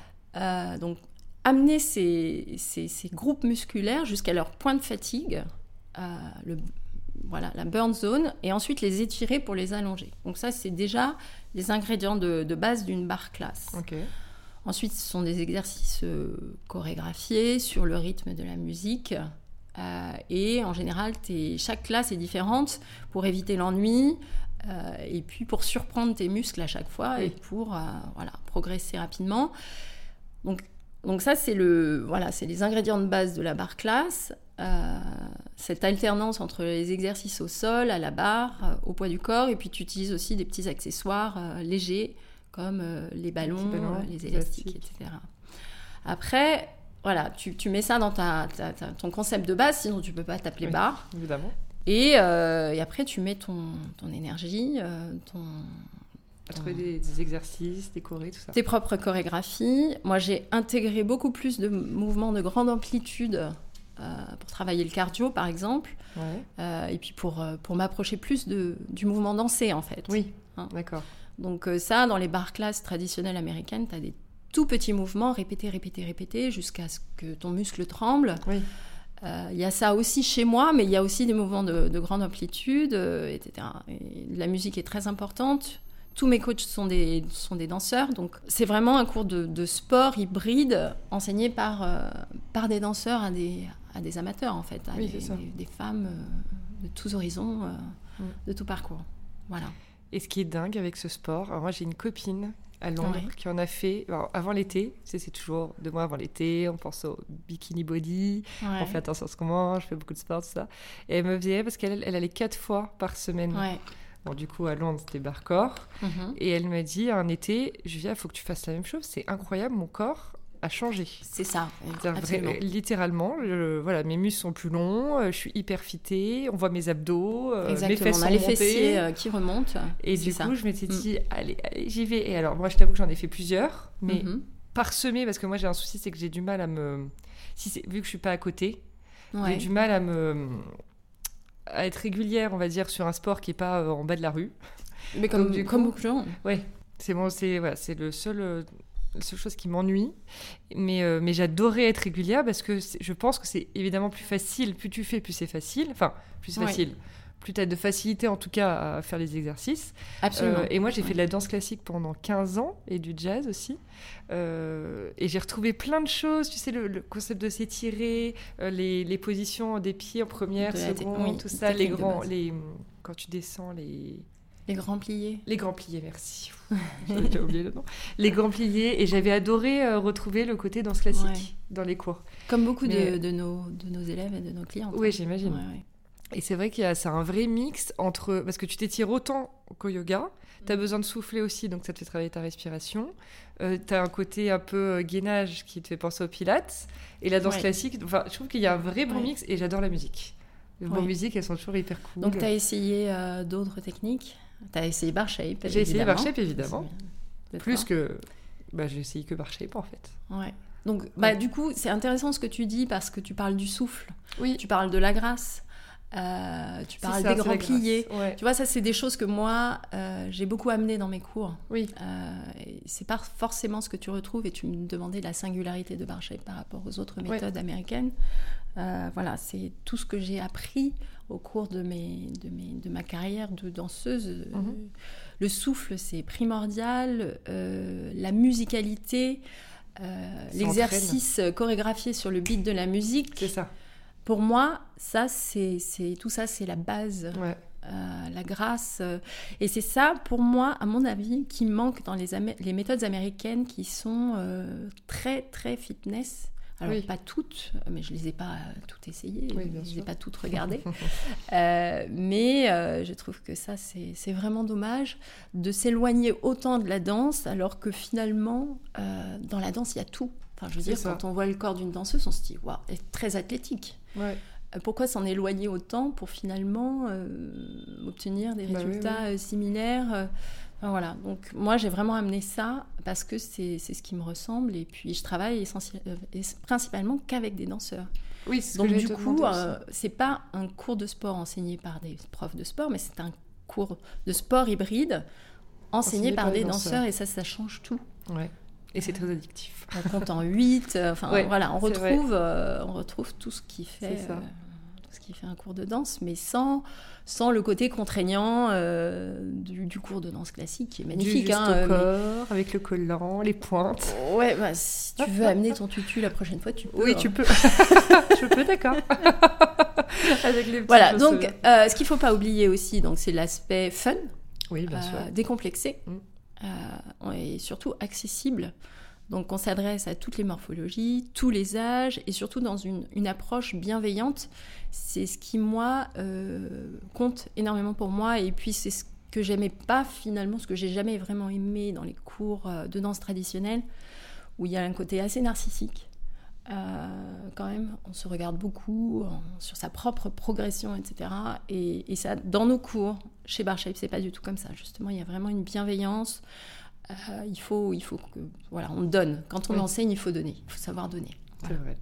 B: donc, amener ces, ces, groupes musculaires jusqu'à leur point de fatigue, le, voilà, la burn zone, et ensuite les étirer pour les allonger. Donc ça, c'est déjà les ingrédients de, de base d'une barre classe.
A: Ok.
B: Ensuite, ce sont des exercices euh, chorégraphiés sur le rythme de la musique. Euh, et en général, chaque classe est différente pour éviter l'ennui euh, et puis pour surprendre tes muscles à chaque fois et pour voilà, progresser rapidement. Donc, donc ça, c'est le, voilà, les ingrédients de base de la barre classe. cette alternance entre les exercices au sol, à la barre, au poids du corps, et puis tu utilises aussi des petits accessoires légers comme euh, les ballons, euh, les, élastiques, etc. Après, voilà, tu, tu, mets ça dans ta, ton concept de base, sinon tu peux pas t'appeler barre.
A: Évidemment.
B: Et, euh, et, après, tu mets ton, ton énergie, ton,
A: trouver des, exercices, des chorés, tout ça.
B: Tes propres chorégraphies. Moi, j'ai intégré beaucoup plus de mouvements de grande amplitude pour travailler le cardio, par exemple.
A: Ouais.
B: et puis pour, pour m'approcher plus de, du mouvement dansé, en fait.
A: Oui, hein. d'accord.
B: Donc euh, ça, dans les bar classes traditionnelles américaines, tu as des tout petits mouvements répétés, répétés, répétés, jusqu'à ce que ton muscle tremble.
A: Oui.
B: Euh, il y a ça aussi chez moi, mais il y a aussi des mouvements de, grande amplitude, euh, etc. la musique est très importante. Tous mes coachs sont des, sont des danseurs, donc c'est vraiment un cours de, sport hybride enseigné par, par des danseurs à des, à des amateurs, en fait, à des, des, femmes de tous horizons, mm. de tout parcours. Voilà.
A: Et ce qui est dingue avec ce sport, moi j'ai une copine à Londres qui en a fait avant l'été. c'est toujours deux mois avant l'été, on pense au bikini body, on fait attention à ce qu'on mange, je fais beaucoup de sport, tout ça. Et elle me faisait, parce qu'elle elle allait quatre fois par semaine. Bon, du coup, à Londres, c'était barre-corps. Mhm. Et elle m'a dit, un été, Julia, il faut que tu fasses la même chose. C'est incroyable, mon corps a changé.
B: C'est ça.
A: littéralement, voilà, mes muscles sont plus longs, euh, je suis hyper fitée, on voit mes abdos,
B: euh, mes fesses on a les fessiers euh, qui remontent.
A: Et du coup, je m'étais dit, mm. allez, allez j'y vais. Et alors, moi, je t'avoue que j'en ai fait plusieurs, mais mm-hmm. parsemé, parce que moi, j'ai un souci, c'est que j'ai du mal à me. Si vu que je suis pas à côté, j'ai du mal à me à être régulière, on va dire, sur un sport qui est pas en bas de la rue.
B: Mais comme, comme beaucoup de gens.
A: Ouais, c'est bon, c'est voilà, le seul seule chose qui m'ennuie. Mais, euh, mais j'adorais être régulière parce que je pense que c'est évidemment plus facile. Plus tu fais, plus c'est facile. Enfin, plus c'est facile. Plus tu as de facilité en tout cas à faire les exercices.
B: Absolument. Euh,
A: et moi, j'ai fait de la danse classique pendant 15 ans et du jazz aussi. Euh, et j'ai retrouvé plein de choses. Tu sais, le, concept de s'étirer, les, les, positions des pieds en première, seconde, tout ça, les grands. Les, quand tu descends, les
B: les grands pliés.
A: Les grands pliés, merci. (laughs) J'avais déjà oublié le nom. Les grands pliés. Et j'avais adoré euh, retrouver le côté danse classique dans les cours.
B: Comme beaucoup de, de, nos, de nos élèves et de nos clients.
A: Oui, j'imagine. Et c'est vrai qu'il y a c'est un vrai mix entre parce que tu t'étires autant qu'au yoga, tu as mm. besoin de souffler aussi, donc ça te fait travailler ta respiration. Euh, tu as un côté un peu euh, gainage qui te fait penser au pilates et la danse classique. Enfin, je trouve qu'il y a un vrai bon mix et j'adore la musique. Les bonnes musiques, elles sont toujours hyper cool.
B: Donc tu as essayé d'autres techniques? Tu as essayé Bar Shape
A: J'ai essayé Bar Shape, évidemment. Plus que. Bah, j'ai essayé que Bar Shape, en fait.
B: Ouais. Donc, bah, du coup, c'est intéressant ce que tu dis parce que tu parles du souffle.
A: Oui.
B: Tu parles de la grâce. Euh, tu parles des grands pliés. Tu vois, ça, c'est des choses que moi, euh, j'ai beaucoup amené dans mes cours.
A: Oui.
B: Euh, c'est pas forcément ce que tu retrouves et tu me demandais la singularité de Bar Shape par rapport aux autres méthodes américaines. Euh, voilà, c'est tout ce que j'ai appris au cours de, mes, de, mes, de ma carrière de danseuse. Mhm. Le souffle, c'est primordial. Euh, la musicalité, euh, l'exercice chorégraphié sur le beat de la musique.
A: C'est ça.
B: Pour moi, ça, c'est tout ça, c'est la base.
A: Ouais.
B: Euh, la grâce. euh, et c'est ça, pour moi, à mon avis, qui manque dans les, les méthodes américaines qui sont euh, très, très fitness. Alors,
A: Oui.
B: pas toutes, mais je les ai pas euh, toutes essayées,
A: Oui,
B: je les ai pas toutes (laughs) regardées. Euh, mais euh, je trouve que ça, c'est vraiment dommage de s'éloigner autant de la danse, alors que finalement, euh, dans la danse, il y a tout. Enfin, je veux dire,
A: ça.
B: quand on voit le corps d'une danseuse, on se dit, waouh, elle est très athlétique.
A: Ouais.
B: Pourquoi s'en éloigner autant pour finalement obtenir des
A: Bah oui,
B: résultats similaires voilà. Donc moi j'ai vraiment amené ça parce que c'est c'est ce qui me ressemble et puis je travaille essentiel- euh, principalement qu'avec des danseurs.
A: Oui, c'est ce
B: Donc
A: que
B: du
A: te
B: coup euh, c'est pas un cours de sport enseigné par des profs de sport mais c'est un cours de sport hybride enseigné, par, des danseurs. et ça ça change tout.
A: Ouais. Et c'est très addictif.
B: On compte en 8, enfin
A: Ouais,
B: voilà, on retrouve, euh, on retrouve tout ce qui fait,
A: C'est ça.
B: euh, qui fait un cours de danse, mais sans, sans le côté contraignant euh, du, du cours de danse classique qui est magnifique.
A: du
B: hein, euh, mais-
A: corps, avec le collant, les pointes.
B: Ouais, bah, si tu veux amener ton tutu la prochaine fois, tu peux.
A: Oui,
B: hein.
A: tu peux. (laughs) Je peux, d'accord. (laughs) avec les
B: Voilà, donc euh, ce qu'il faut pas oublier aussi, donc c'est l'aspect fun,
A: Oui, bien sûr.
B: décomplexé
A: Mm.
B: et surtout accessible. Donc on s'adresse à toutes les morphologies, tous les âges et surtout dans une, approche bienveillante. C'est ce qui, moi, euh, compte énormément pour moi. Et puis c'est ce que j'aimais pas finalement, ce que j'ai jamais vraiment aimé dans les cours euh, de danse traditionnelle, où il y a un côté assez narcissique. Euh, quand même, on se regarde beaucoup sur sa propre progression, etc. Et, ça, dans nos cours, chez Barshape, c'est pas du tout comme ça. Justement, il y a vraiment une bienveillance. Euh, il faut, il faut que, voilà, on donne. Quand on
A: Oui.
B: enseigne, il faut donner. Il faut savoir donner.
A: C'est vrai.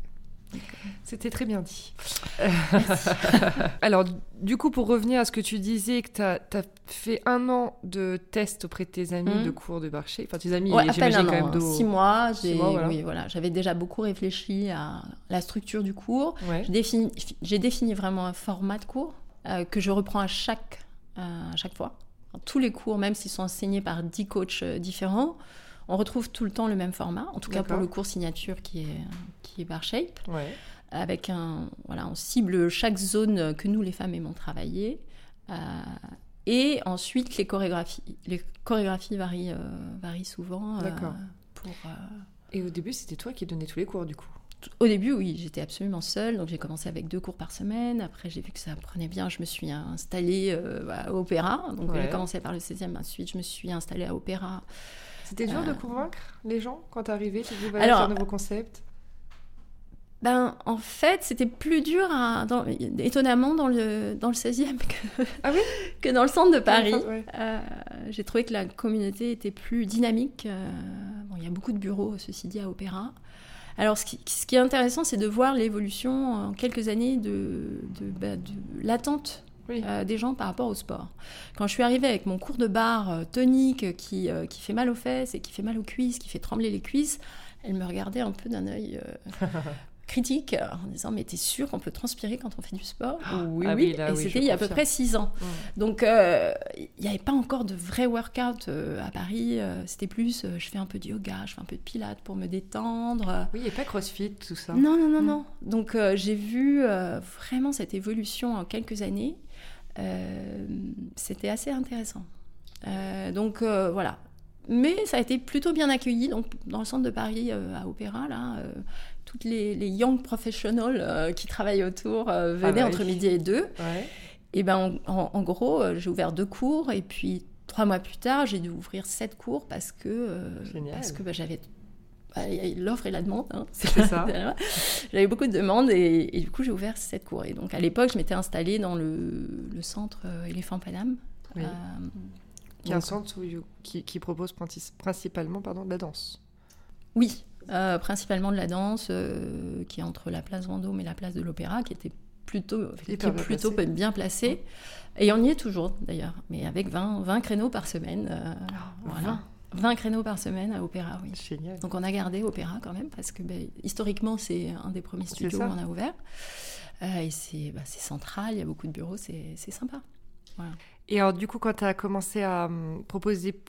A: C'était très bien dit. (laughs) Alors, du coup, pour revenir à ce que tu disais, que tu as, fait un an de tests auprès de tes amis
B: Mhm.
A: de cours de marché. Enfin, tes amis,
B: Ouais,
A: j'imagine
B: un
A: quand même
B: six mois.
A: Six mois, voilà.
B: Oui, voilà. J'avais déjà beaucoup réfléchi à la structure du cours.
A: Ouais.
B: J'ai défini, j'ai défini vraiment un format de cours euh, que je reprends à chaque, euh, à chaque fois. Tous les cours, même s'ils sont enseignés par 10 coachs euh, différents, on retrouve tout le temps le même format. En tout cas pour le cours signature qui est, qui est Bar Shape.
A: Ouais.
B: Avec un, voilà, on cible chaque zone que nous, les femmes, aimons travailler. Euh, et ensuite, les chorégraphies, les chorégraphies varient, euh, varient souvent. euh,
A: D'accord.
B: pour,
A: Et au début, c'était toi qui donnais tous les cours, du coup?
B: Au début, oui, j'étais absolument seule. Donc, j'ai commencé avec deux cours par semaine. Après, j'ai vu que ça prenait bien. Je me suis installée euh, à Opéra. Donc,
A: Ouais.
B: j'ai commencé par le 16e. Ensuite, je me suis installée à Opéra.
A: C'était dur de
B: Euh.
A: convaincre les gens quand t'es arrivée Tu dis, voilà, c'est un nouveau concept.
B: Ben, en fait, c'était plus dur, à- dans- étonnamment, dans le, dans le 16e que,
A: Ah oui? (laughs)
B: que dans le centre de Paris.
A: Ouais.
B: Euh, j'ai trouvé que la communauté était plus dynamique. Euh, bon, il y a beaucoup de bureaux, ceci dit, à Opéra. Alors, ce qui, ce qui est intéressant, c'est de voir l'évolution en quelques années de, de, bah, de l'attente
A: Oui.
B: euh, des gens par rapport au sport. Quand je suis arrivée avec mon cours de barre euh, tonique euh, qui, euh, qui fait mal aux fesses et qui fait mal aux cuisses, qui fait trembler les cuisses, elle me regardait un peu d'un œil (laughs) critique euh, en disant Mais t'es sûr qu'on peut transpirer quand on fait du sport Oui,
A: Ah
B: oui.
A: oui, là,
B: et
A: oui,
B: c'était il y a à peu près six ans. Donc, euh, il n'y avait pas encore de vrai workout euh, à Paris. euh, C'était plus, je fais un peu de yoga, je fais un peu de pilates pour me détendre.
A: Oui, a pas CrossFit, tout ça.
B: Non, non, non,
A: Mm.
B: non. Donc, j'ai vu vraiment cette évolution en quelques années. C'était assez intéressant. Donc, voilà. Mais ça a été plutôt bien accueilli. Donc, dans le centre de Paris, euh, à Opéra, là, euh, toutes les, les young professionals euh, qui travaillent autour euh, venaient
A: Ah bah
B: entre
A: oui.
B: midi et deux.
A: Ouais.
B: Et ben en, gros, euh, j'ai ouvert deux cours et puis trois mois plus tard, j'ai dû ouvrir sept cours parce que parce que bah, j'avais bah, l'offre et la demande. hein.
A: C'est ça. (laughs)
B: j'avais beaucoup de demandes et, et du coup j'ai ouvert sept cours. Et donc à l'époque, je m'étais installée dans le, le centre Éléphant Paname.
A: Oui.
B: Euh,
A: Qui est un centre où qui, qui propose princi- principalement pardon, de la danse.
B: Oui, euh, principalement de la danse, euh, qui est entre la place Vendôme et la place de l'Opéra, qui était plutôt, qui est
A: bien
B: plutôt
A: placée.
B: bien placée. Et on y est toujours, d'ailleurs, mais avec 20, 20 créneaux par semaine. euh, voilà. 20 créneaux par semaine à Opéra, oui.
A: Génial.
B: Donc on a gardé Opéra quand même, parce que ben, historiquement, c'est un des premiers studios où
A: ça.
B: on a ouvert. Euh, et c'est bah, c'est central, il y a beaucoup de bureaux, c'est sympa.
A: Et alors, du coup, quand tu as commencé à hum, proposer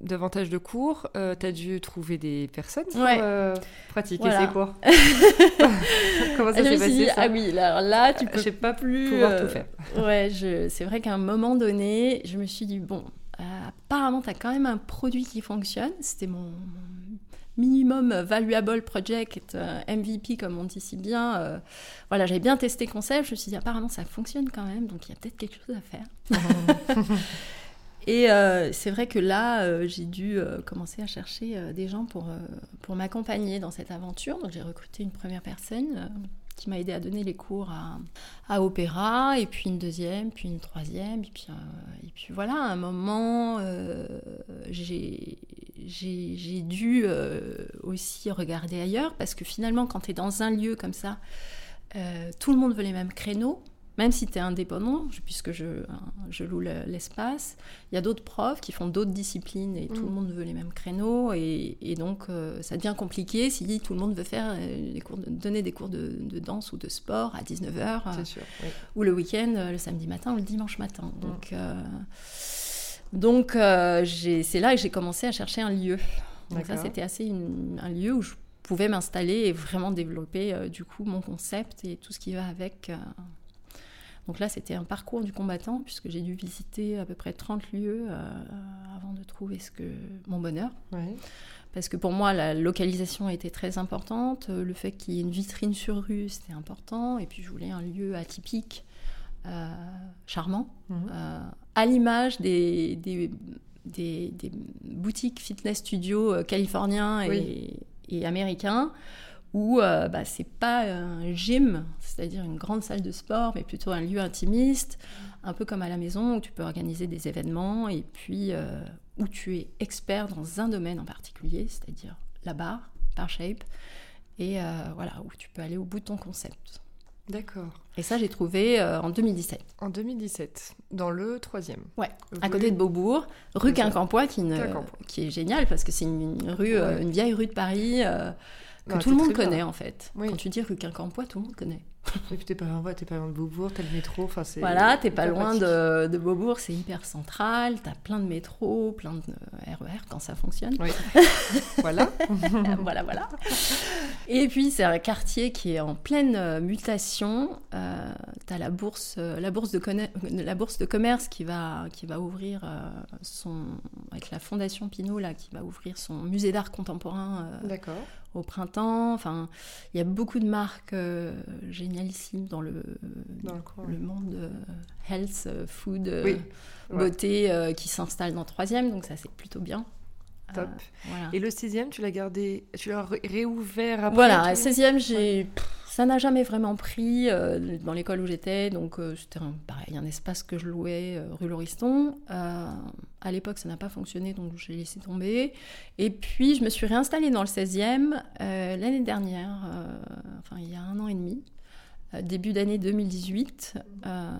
A: davantage de cours, euh, tu as dû trouver des personnes pour
B: Ouais.
A: euh, pratiquer
B: Voilà.
A: ces cours. (laughs) Comment ça
B: Je
A: s'est passé
B: dit,
A: ça
B: ah oui, alors là, tu
A: Je
B: peux
A: sais pas
B: plus
A: pouvoir
B: euh,
A: tout faire.
B: Ouais, je... c'est vrai qu'à un moment donné, je me suis dit, bon, euh, apparemment, tu as quand même un produit qui fonctionne. C'était mon, mon minimum valuable project, euh, MVP, comme on dit si bien. Euh, voilà, j'avais bien testé concept. Je me suis dit, apparemment, ça fonctionne quand même, donc il y a peut-être quelque chose à faire. (laughs) (laughs) Et euh, c'est vrai que là, euh, j'ai dû euh, commencer à chercher des gens pour, pour m'accompagner dans cette aventure. Donc j'ai recruté une première personne qui m'a aidé à donner les cours à, à Opéra, et puis une deuxième, puis une troisième, et puis, et puis voilà, à un moment, j'ai j'ai- dû aussi regarder ailleurs, parce que finalement, quand tu es dans un lieu comme ça, tout le monde veut les mêmes créneaux. Même si tu es indépendant, puisque je, je loue le- l'espace, il y a d'autres profs qui font d'autres disciplines et tout
A: Mm.
B: le monde veut les mêmes créneaux. Et, et donc, euh, ça devient compliqué si tout le monde veut faire euh, des cours de- donner des cours de, de danse ou de sport à 19h,
A: C'est sûr. oui.
B: ou le week-end, euh, le samedi matin ou le dimanche matin.
A: Mm.
B: Donc, euh, euh, c'est là que j'ai commencé à chercher un lieu. Donc ça, c'était assez une- un lieu où je pouvais m'installer et vraiment développer euh, du coup mon concept et tout ce qui va avec. Donc là, c'était un parcours du combattant puisque j'ai dû visiter à peu près 30 lieux euh, avant de trouver ce que mon bonheur.
A: Ouais.
B: Parce que pour moi, la localisation était très importante. Euh, Le fait qu'il y ait une vitrine sur rue, c'était important. Et puis, je voulais un lieu atypique, euh, charmant,
A: Mhm.
B: euh, à l'image des, des, des- des boutiques fitness studio euh, californiens et,
A: Oui.
B: et américains, où euh, bah, c'est pas un gym, c'est-à-dire une grande salle de sport, mais plutôt un lieu intimiste, un peu comme à la maison, où tu peux organiser des événements et puis euh, où tu es expert dans un domaine en particulier, c'est-à-dire la barre, bar shape, et euh, voilà, où tu peux aller au bout de ton concept.
A: D'accord.
B: Et ça, j'ai trouvé euh, en 2017.
A: En 2017, dans le troisième.
B: Ouais, à côté de Beaubourg, rue. Quincampoix, qui, est géniale parce que c'est une, une rue,
A: Ouais.
B: une vieille rue de Paris que
A: Non,
B: tout le monde
A: bien.
B: connaît en fait.
A: Oui.
B: Quand tu dis rue Quincampoix, tout le monde connaît. (laughs)
A: Et puis t'es pas, t'es pas loin de Beaubourg, t'as le métro, c'est.
B: Voilà, t'es pas
A: hyper
B: loin de, de Beaubourg, c'est hyper central, t'as plein de métros, plein de euh, RER quand ça fonctionne.
A: Oui. (laughs) voilà. (laughs)
B: voilà, voilà. Et puis c'est un quartier qui est en pleine euh, mutation. Euh, t'as la bourse, euh, la bourse de, conne- la bourse de commerce qui va, qui va ouvrir son, avec la fondation Pinault là, qui va ouvrir son musée d'art contemporain euh,
A: D'accord.
B: Au printemps. Enfin, il y a beaucoup de marques euh, génialissimes dans le,
A: Dans le coin.
B: le monde euh, health, food,
A: Oui. Ouais.
B: beauté qui s'installe dans le troisième, donc ça c'est plutôt bien.
A: Top.
B: Euh, voilà.
A: Et le 16e, tu l'as gardé, tu l'as ré- réouvert après
B: Voilà,
A: tout
B: 16e, j'ai... pff, ça n'a jamais vraiment pris euh, dans l'école où j'étais. Donc, euh, c'était un, pareil, un espace que je louais euh, rue Lauriston. À l'époque, ça n'a pas fonctionné, donc j'ai laissé tomber. Et puis, je me suis réinstallée dans le 16e euh, l'année dernière, enfin, il y a un an et demi, début d'année 2018, euh,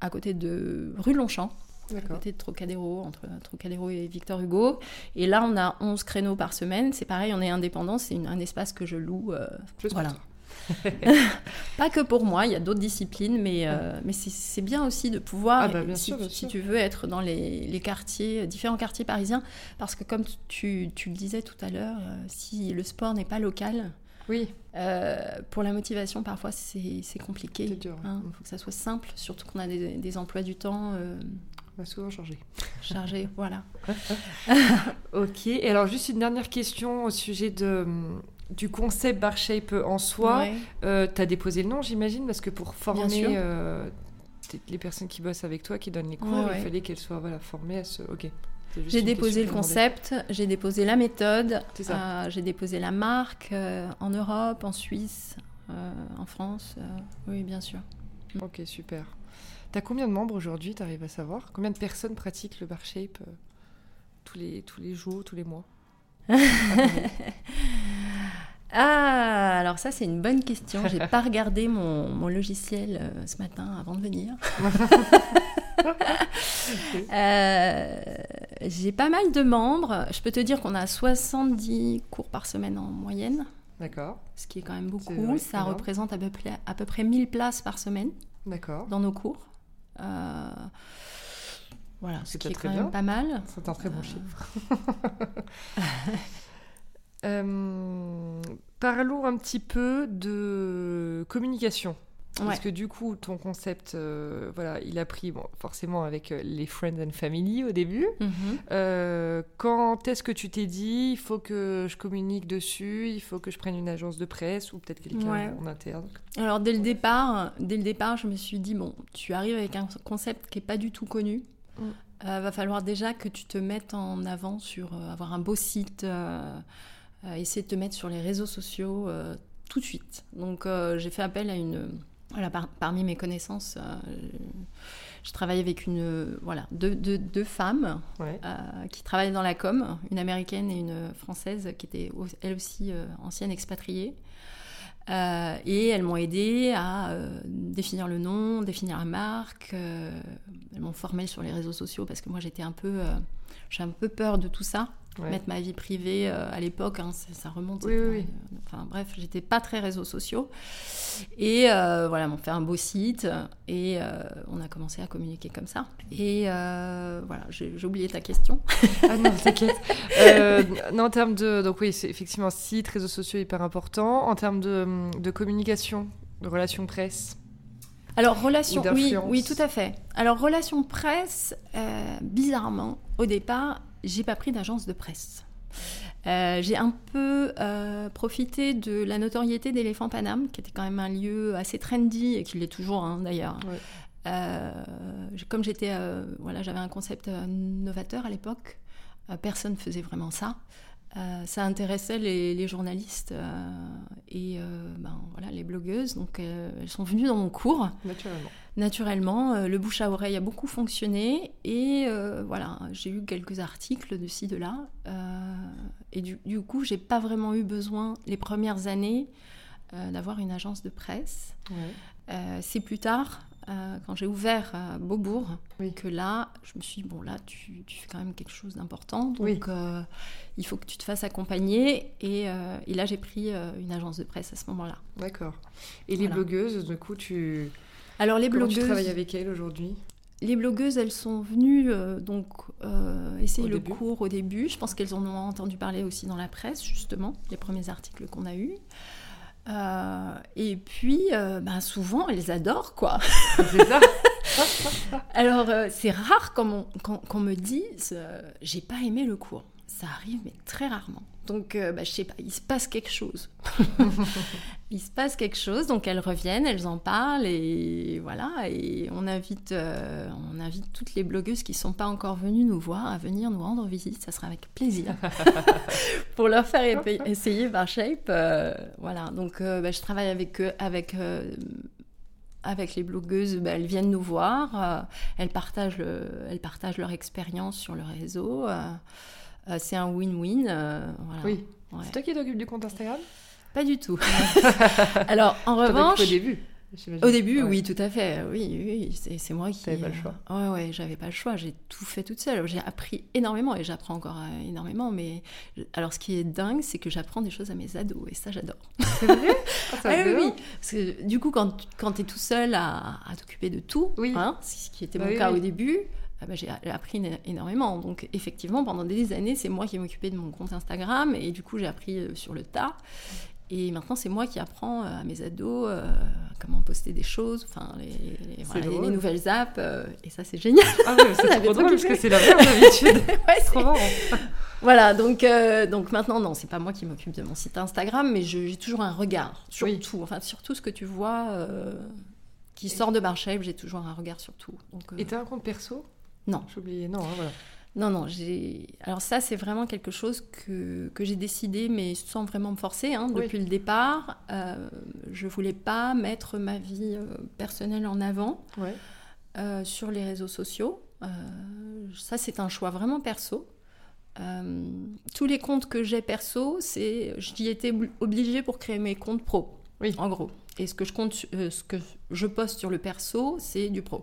B: à côté de rue Longchamp à côté de Trocadéro, entre Trocadéro et Victor Hugo. Et là, on a 11 créneaux par semaine. C'est pareil, on est indépendant, c'est un espace que je loue. euh,
A: Juste
B: voilà. (laughs) Pas que pour moi, il y a d'autres disciplines, mais, euh, mais c'est- bien aussi de pouvoir,
A: Ah bah, bien
B: si,
A: sûr, bien
B: si
A: sûr.
B: tu veux, être dans les, les quartiers, différents quartiers parisiens. Parce que comme tu, tu le disais tout à l'heure, euh, si le sport n'est pas local,
A: Oui.
B: euh, pour la motivation, parfois, c'est compliqué. Il
A: ouais.
B: faut que ça soit simple, surtout qu'on a des, des emplois du temps euh,
A: Va souvent changer.
B: chargés. (laughs) voilà. (laughs)
A: Ok. Et alors, juste une dernière question au sujet de, du concept Bar Shape en soi.
B: Ouais.
A: Euh, T'as déposé le nom, j'imagine, parce que pour former euh, les personnes qui bossent avec toi, qui donnent les cours,
B: Ouais,
A: il
B: ouais.
A: fallait qu'elles soient voilà, formées à ce. Ok.
B: J'ai déposé le concept, j'ai déposé la méthode, euh, j'ai déposé la marque euh, en Europe, en Suisse, en France. oui, bien sûr.
A: Ok, super. T'as combien de membres aujourd'hui, t'arrives à savoir? Combien de personnes pratiquent le Bar Shape euh, tous, les, tous les jours, tous les mois? (laughs)
B: Ah, alors ça c'est une bonne question. J'ai pas (laughs) regardé mon, mon logiciel euh, ce matin avant de venir. (laughs) Euh, j'ai pas mal de membres. Je peux te dire qu'on a 70 cours par semaine en moyenne,
A: D'accord,
B: ce qui est quand même beaucoup. Ça représente à peu, près, à peu près 1000 places par semaine.
A: D'accord.
B: dans nos cours. Euh, Voilà, ce qui est
A: très
B: quand
A: bien.
B: même pas mal.
A: C'est un très bon
B: Euh.
A: chiffre. (laughs) Euh, parlons un petit peu de communication. Parce que du coup, ton concept, euh, voilà, il a pris bon, forcément avec euh, les friends and family au début.
B: Mhm.
A: Euh, quand est-ce que tu t'es dit, il faut que je communique dessus, il faut que je prenne une agence de presse ou peut-être quelqu'un
B: Ouais.
A: en interne?
B: Alors dès le départ, dès le départ, je me suis dit bon, tu arrives avec un concept qui est pas du tout connu.
A: Mm.
B: Euh, va falloir déjà que tu te mettes en avant sur avoir un beau site, essayer de te mettre sur les réseaux sociaux tout de suite. Donc j'ai fait appel à une voilà par- parmi mes connaissances, euh, je travaille avec une euh, voilà deux, deux- deux femmes
A: Ouais.
B: euh, qui travaillaient dans la com, une américaine et une française qui était au- elle aussi euh, ancienne expatriée. Euh, et elles m'ont aidé à définir le nom, définir la marque. elles m'ont formé sur les réseaux sociaux parce que moi j'étais un peu, j'ai un peu peur de tout ça,
A: Ouais.
B: mettre ma vie privée euh, à l'époque. hein, ça, remonte.
A: Oui, oui,
B: euh. Enfin bref, j'étais pas très réseaux sociaux. Et euh, voilà, m'ont fait un beau site et euh, on a commencé à communiquer comme ça. Et voilà, j'ai oublié ta question.
A: Ah non, t'inquiète. (laughs) Non, en termes de. Donc, oui, c'est effectivement site, réseaux sociaux hyper important. En termes de, de communication, de relations presse.
B: Alors, relation,
A: Ou
B: oui, oui, tout à fait. Alors, relation presse, euh, bizarrement, au départ, j'ai pas pris d'agence de presse. Euh, j'ai un peu euh, profité de la notoriété d'Éléphant Paname, qui était quand même un lieu assez trendy et qui l'est toujours hein, d'ailleurs.
A: Ouais.
B: Euh, comme j'étais, voilà, j'avais un concept novateur à l'époque. personne faisait vraiment ça. Euh, ça intéressait les, les journalistes euh, et euh, ben, voilà, les blogueuses. Donc elles sont venues dans mon cours
A: Naturellement.
B: naturellement. Le bouche à oreille a beaucoup fonctionné et voilà, j'ai eu quelques articles de ci, de là. Et du, du coup, j'ai pas vraiment eu besoin les premières années d'avoir une agence de presse.
A: Ouais.
B: C'est plus tard, euh, quand j'ai ouvert euh, Beaubourg,
A: Oui.
B: que là, je me suis dit, bon, là, tu, tu fais quand même quelque chose d'important. Donc,
A: Oui.
B: euh, il faut que tu te fasses accompagner. Et, euh, et là, j'ai pris une agence de presse à ce moment-là.
A: D'accord. Et les blogueuses, du coup, tu.
B: Alors, les
A: Comment tu
B: blogueuses.
A: travailles avec elles aujourd'hui?
B: Les blogueuses, elles sont venues euh, donc euh, essayer
A: Au
B: le
A: début.
B: cours au début. Je pense qu'elles en ont entendu parler aussi dans la presse, justement, les premiers articles qu'on a eus. Euh, et puis, euh, ben, souvent, elles adorent, quoi.
A: C'est ça (laughs) (laughs)
B: Alors, euh, c'est rare qu'on me dise j'ai pas aimé le cours. Ça arrive, mais très rarement. Donc, euh, bah, je sais pas, il se passe quelque chose. (laughs) il se passe quelque chose, donc elles reviennent, elles en parlent, et voilà. Et on invite, euh, on invite toutes les blogueuses qui sont pas encore venues nous voir à venir nous rendre visite. Ça sera avec plaisir (laughs) pour leur faire essayer par Shape. euh, voilà, donc euh, bah, je travaille avec eux, avec. avec les blogueuses, bah, elles viennent nous voir, euh, elles, partagent le- elles partagent leur expérience sur le réseau. euh, c'est un win-win. euh, voilà.
A: Oui.
B: Ouais.
A: C'est toi qui t'occupes du compte Instagram?
B: Pas du tout. (laughs) (laughs) Alors, en revanche,
A: au début
B: au début,
A: Ouais.
B: oui, tout à fait. Oui, oui, c'est, moi qui.
A: T'avais pas le choix.
B: euh, ouais, ouais, j'avais pas le choix. J'ai tout fait toute seule. J'ai appris énormément et j'apprends encore euh, énormément. Mais alors, ce qui est dingue, c'est que j'apprends des choses à mes ados et ça, j'adore. (laughs)
A: C'est vrai? Ah,
B: Ah oui, parce que du coup, quand, quand tu es tout seul à, à t'occuper de tout,
A: Oui.
B: hein, ce qui était
A: Bah
B: mon
A: oui,
B: cas
A: oui.
B: au début, ah bah, j'ai appris éno- énormément. Donc, effectivement, pendant des années, c'est moi qui m'occupais de mon compte Instagram et du coup, j'ai appris euh, sur le tas. Et maintenant, c'est moi qui apprends euh, à mes ados euh, comment poster des choses, enfin, les, les- voilà, les- les
A: drôle.
B: nouvelles apps, euh, et ça, c'est génial.
A: Ah (laughs) c'est trop drôle parce que c'est la même d'habitude. (laughs)
B: Ouais, c'est-
A: trop marrant. (laughs)
B: Voilà, donc, euh, donc maintenant, non, c'est pas moi qui m'occupe de mon site Instagram, mais j'ai toujours un regard sur
A: Oui.
B: tout, enfin, sur tout ce que tu vois qui sort de Barchèvre, j'ai toujours un regard sur tout. Donc,
A: Et t'as un compte perso?
B: Non.
A: J'ai oublié. Non, hein, voilà.
B: Non, non, j'ai. Alors, ça, c'est vraiment quelque chose que, que j'ai décidé, mais sans vraiment me forcer, hein,
A: Oui.
B: depuis le départ. Euh, je voulais pas mettre ma vie euh, personnelle en avant
A: Ouais.
B: euh, sur les réseaux sociaux. Ça, c'est un choix vraiment perso. Tous les comptes que j'ai perso, c'est j'y étais obli- obligée pour créer mes comptes pro.
A: Oui.
B: En gros. Et ce que je compte, ce que je poste sur le perso, c'est du pro.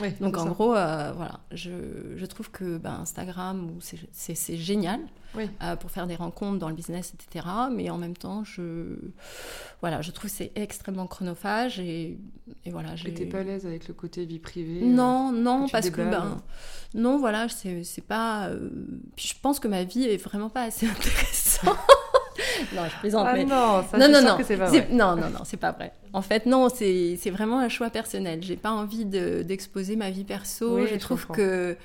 A: Oui,
B: Donc en
A: ça.
B: gros, euh, voilà, je, je trouve que ben, Instagram, c'est- génial
A: Oui.
B: euh, pour faire des rencontres dans le business, etc. Mais en même temps, je, voilà, je trouve que c'est extrêmement chronophage et, et voilà.
A: T'es pas à l'aise avec le côté vie privée euh,
B: Non, non,
A: que
B: parce que ben, non, voilà, c'est c'est pas. euh, Puis je pense que ma vie est vraiment pas assez (laughs) intéressante. (laughs) non, je plaisante,
A: Ah
B: mais
A: non, ça,
B: non, non, non,
A: c'est pas vrai.
B: non, non, non, c'est pas vrai. En fait, non, c'est vraiment un choix personnel. J'ai pas envie de- d'exposer ma vie perso.
A: Oui,
B: je,
A: je
B: trouve
A: comprends.
B: que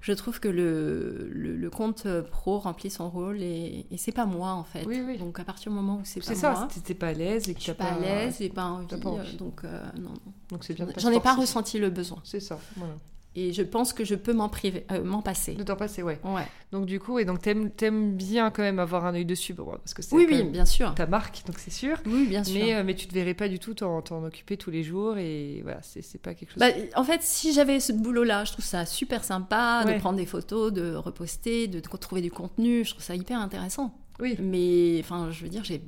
B: je trouve que le, le, le compte pro remplit son rôle et, et c'est pas moi en fait.
A: Oui, oui.
B: Donc à partir du moment où c'est pas
A: C'est ça,
B: moi,
A: t'es pas à l'aise et que t'as
B: pas à l'aise, j'ai pas envie,
A: pas envie.
B: euh, donc euh, non, non.
A: Donc c'est bien.
B: J'en ai pas ressenti le besoin
A: C'est ça, voilà.
B: Et je pense que je peux m'en priver, euh, m'en passer.
A: De t'en passer, ouais.
B: Ouais.
A: Donc du coup, et donc t'aimes, t'aimes bien quand même avoir un œil dessus, bon, parce que c'est
B: Oui, oui, bien sûr.
A: ta marque, donc c'est sûr.
B: Oui, bien sûr.
A: Mais, euh, mais tu te verrais pas du tout t'en, t'en occuper tous les jours et voilà, c'est, c'est pas quelque chose.
B: Bah, en fait, si j'avais ce boulot-là, je trouve ça super sympa
A: Ouais.
B: de prendre des photos, de reposter, de, trouver du contenu. Je trouve ça hyper intéressant.
A: oui,
B: Mais enfin, je veux dire, j'ai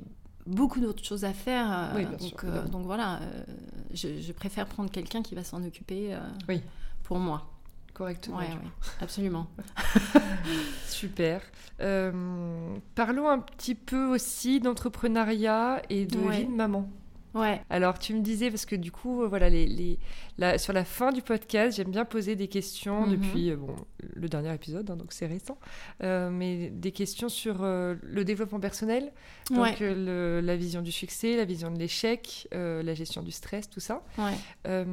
B: beaucoup d'autres choses à faire. euh,
A: Oui, bien
B: donc,
A: sûr,
B: euh, donc voilà, euh, je, je préfère prendre quelqu'un qui va s'en occuper euh,
A: Oui.
B: Pour moi.
A: correctement.
B: Ouais, ouais, (laughs) absolument. (laughs)
A: Super. Euh, parlons un petit peu aussi d'entrepreneuriat et de
B: Ouais.
A: vie de maman.
B: Ouais.
A: Alors, tu me disais, parce que du coup, euh, voilà, les, les- la- sur la fin du podcast, j'aime bien poser des questions
B: Mhm.
A: depuis euh, bon, le dernier épisode, hein, donc c'est récent, euh, mais des questions sur euh, le développement personnel, donc
B: Ouais.
A: le- la vision du succès, la vision de l'échec, euh, la gestion du stress, tout ça.
B: Ouais.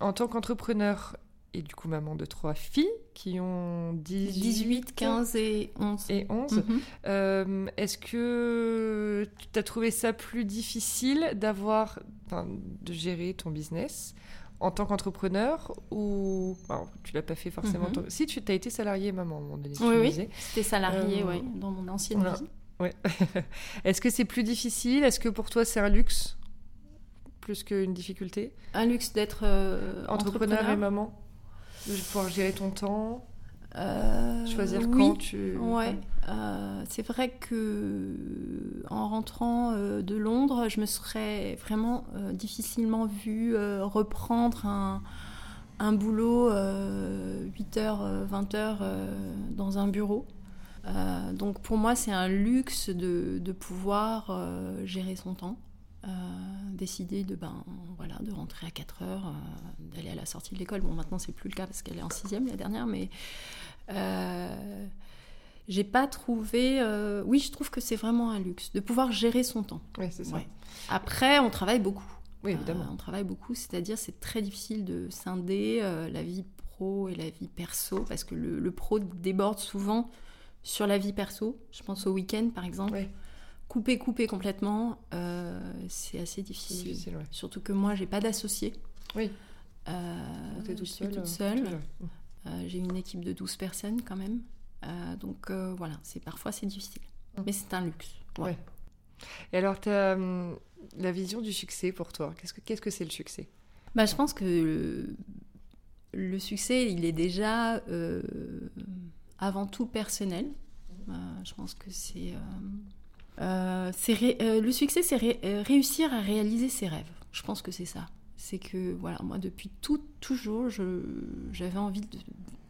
A: En tant qu'entrepreneur et du coup maman de trois filles qui ont 18,
B: 18, 15 et 11.
A: et 11,
B: Mhm.
A: euh, Est-ce que tu as trouvé ça plus difficile d'avoir, de gérer ton business en tant qu'entrepreneur ou alors, tu l'as pas fait forcément en
B: Mhm.
A: Si tu as été salarié maman à un moment donné,
B: Oui, oui. C'était salarié,
A: Euh,
B: ouais, dans mon ancienne
A: voilà.
B: vie.
A: Ouais. (laughs) Est-ce que c'est plus difficile? Est-ce que pour toi c'est un luxe plus qu'une difficulté?
B: Un luxe d'être euh,
A: Entrepreneur,
B: entrepreneur.
A: et maman de pouvoir gérer ton temps,
B: Euh,
A: choisir
B: oui.
A: quand tu.
B: Ouais, euh, c'est vrai que en rentrant euh, de Londres, je me serais vraiment difficilement vue reprendre un, un boulot 8h, 20h dans un bureau. Donc pour moi, c'est un luxe de, de pouvoir gérer son temps. Décider de ben voilà de rentrer à 4 heures euh, d'aller à la sortie de l'école bon maintenant c'est plus le cas parce qu'elle est en sixième la dernière mais euh, j'ai pas trouvé. euh, Oui, je trouve que c'est vraiment un luxe de pouvoir gérer son temps.
A: Oui, c'est ça.
B: Ouais. Après, on travaille beaucoup.
A: Oui,
B: Euh,
A: évidemment.
B: on travaille beaucoup, c'est-à-dire c'est très difficile de scinder euh, la vie pro et la vie perso parce que le, le pro déborde souvent sur la vie perso. Je pense au week-end par exemple.
A: Oui.
B: Couper, couper complètement, euh, c'est assez
A: C'est
B: difficile.
A: difficile, ouais.
B: Surtout que moi, j'ai pas d'associé.
A: Oui.
B: Euh,
A: toute
B: je suis
A: seule,
B: toute
A: euh,
B: seule.
A: toute seule.
B: Euh, j'ai une équipe de 12 personnes quand même. Donc voilà, c'est parfois c'est difficile.
A: Mm.
B: Mais c'est un luxe. Ouais.
A: Ouais. Et alors, t'as, hum, la vision du succès pour toi, qu'est-ce que qu'est-ce que c'est le succès?
B: Bah, je pense que le, le succès, il est déjà avant tout personnel. Euh, je pense que c'est... euh, c'est ré- euh, le succès, c'est ré- euh, réussir à réaliser ses rêves. Je pense que c'est ça. C'est que, voilà, moi, depuis tout, toujours, je- j'avais envie de-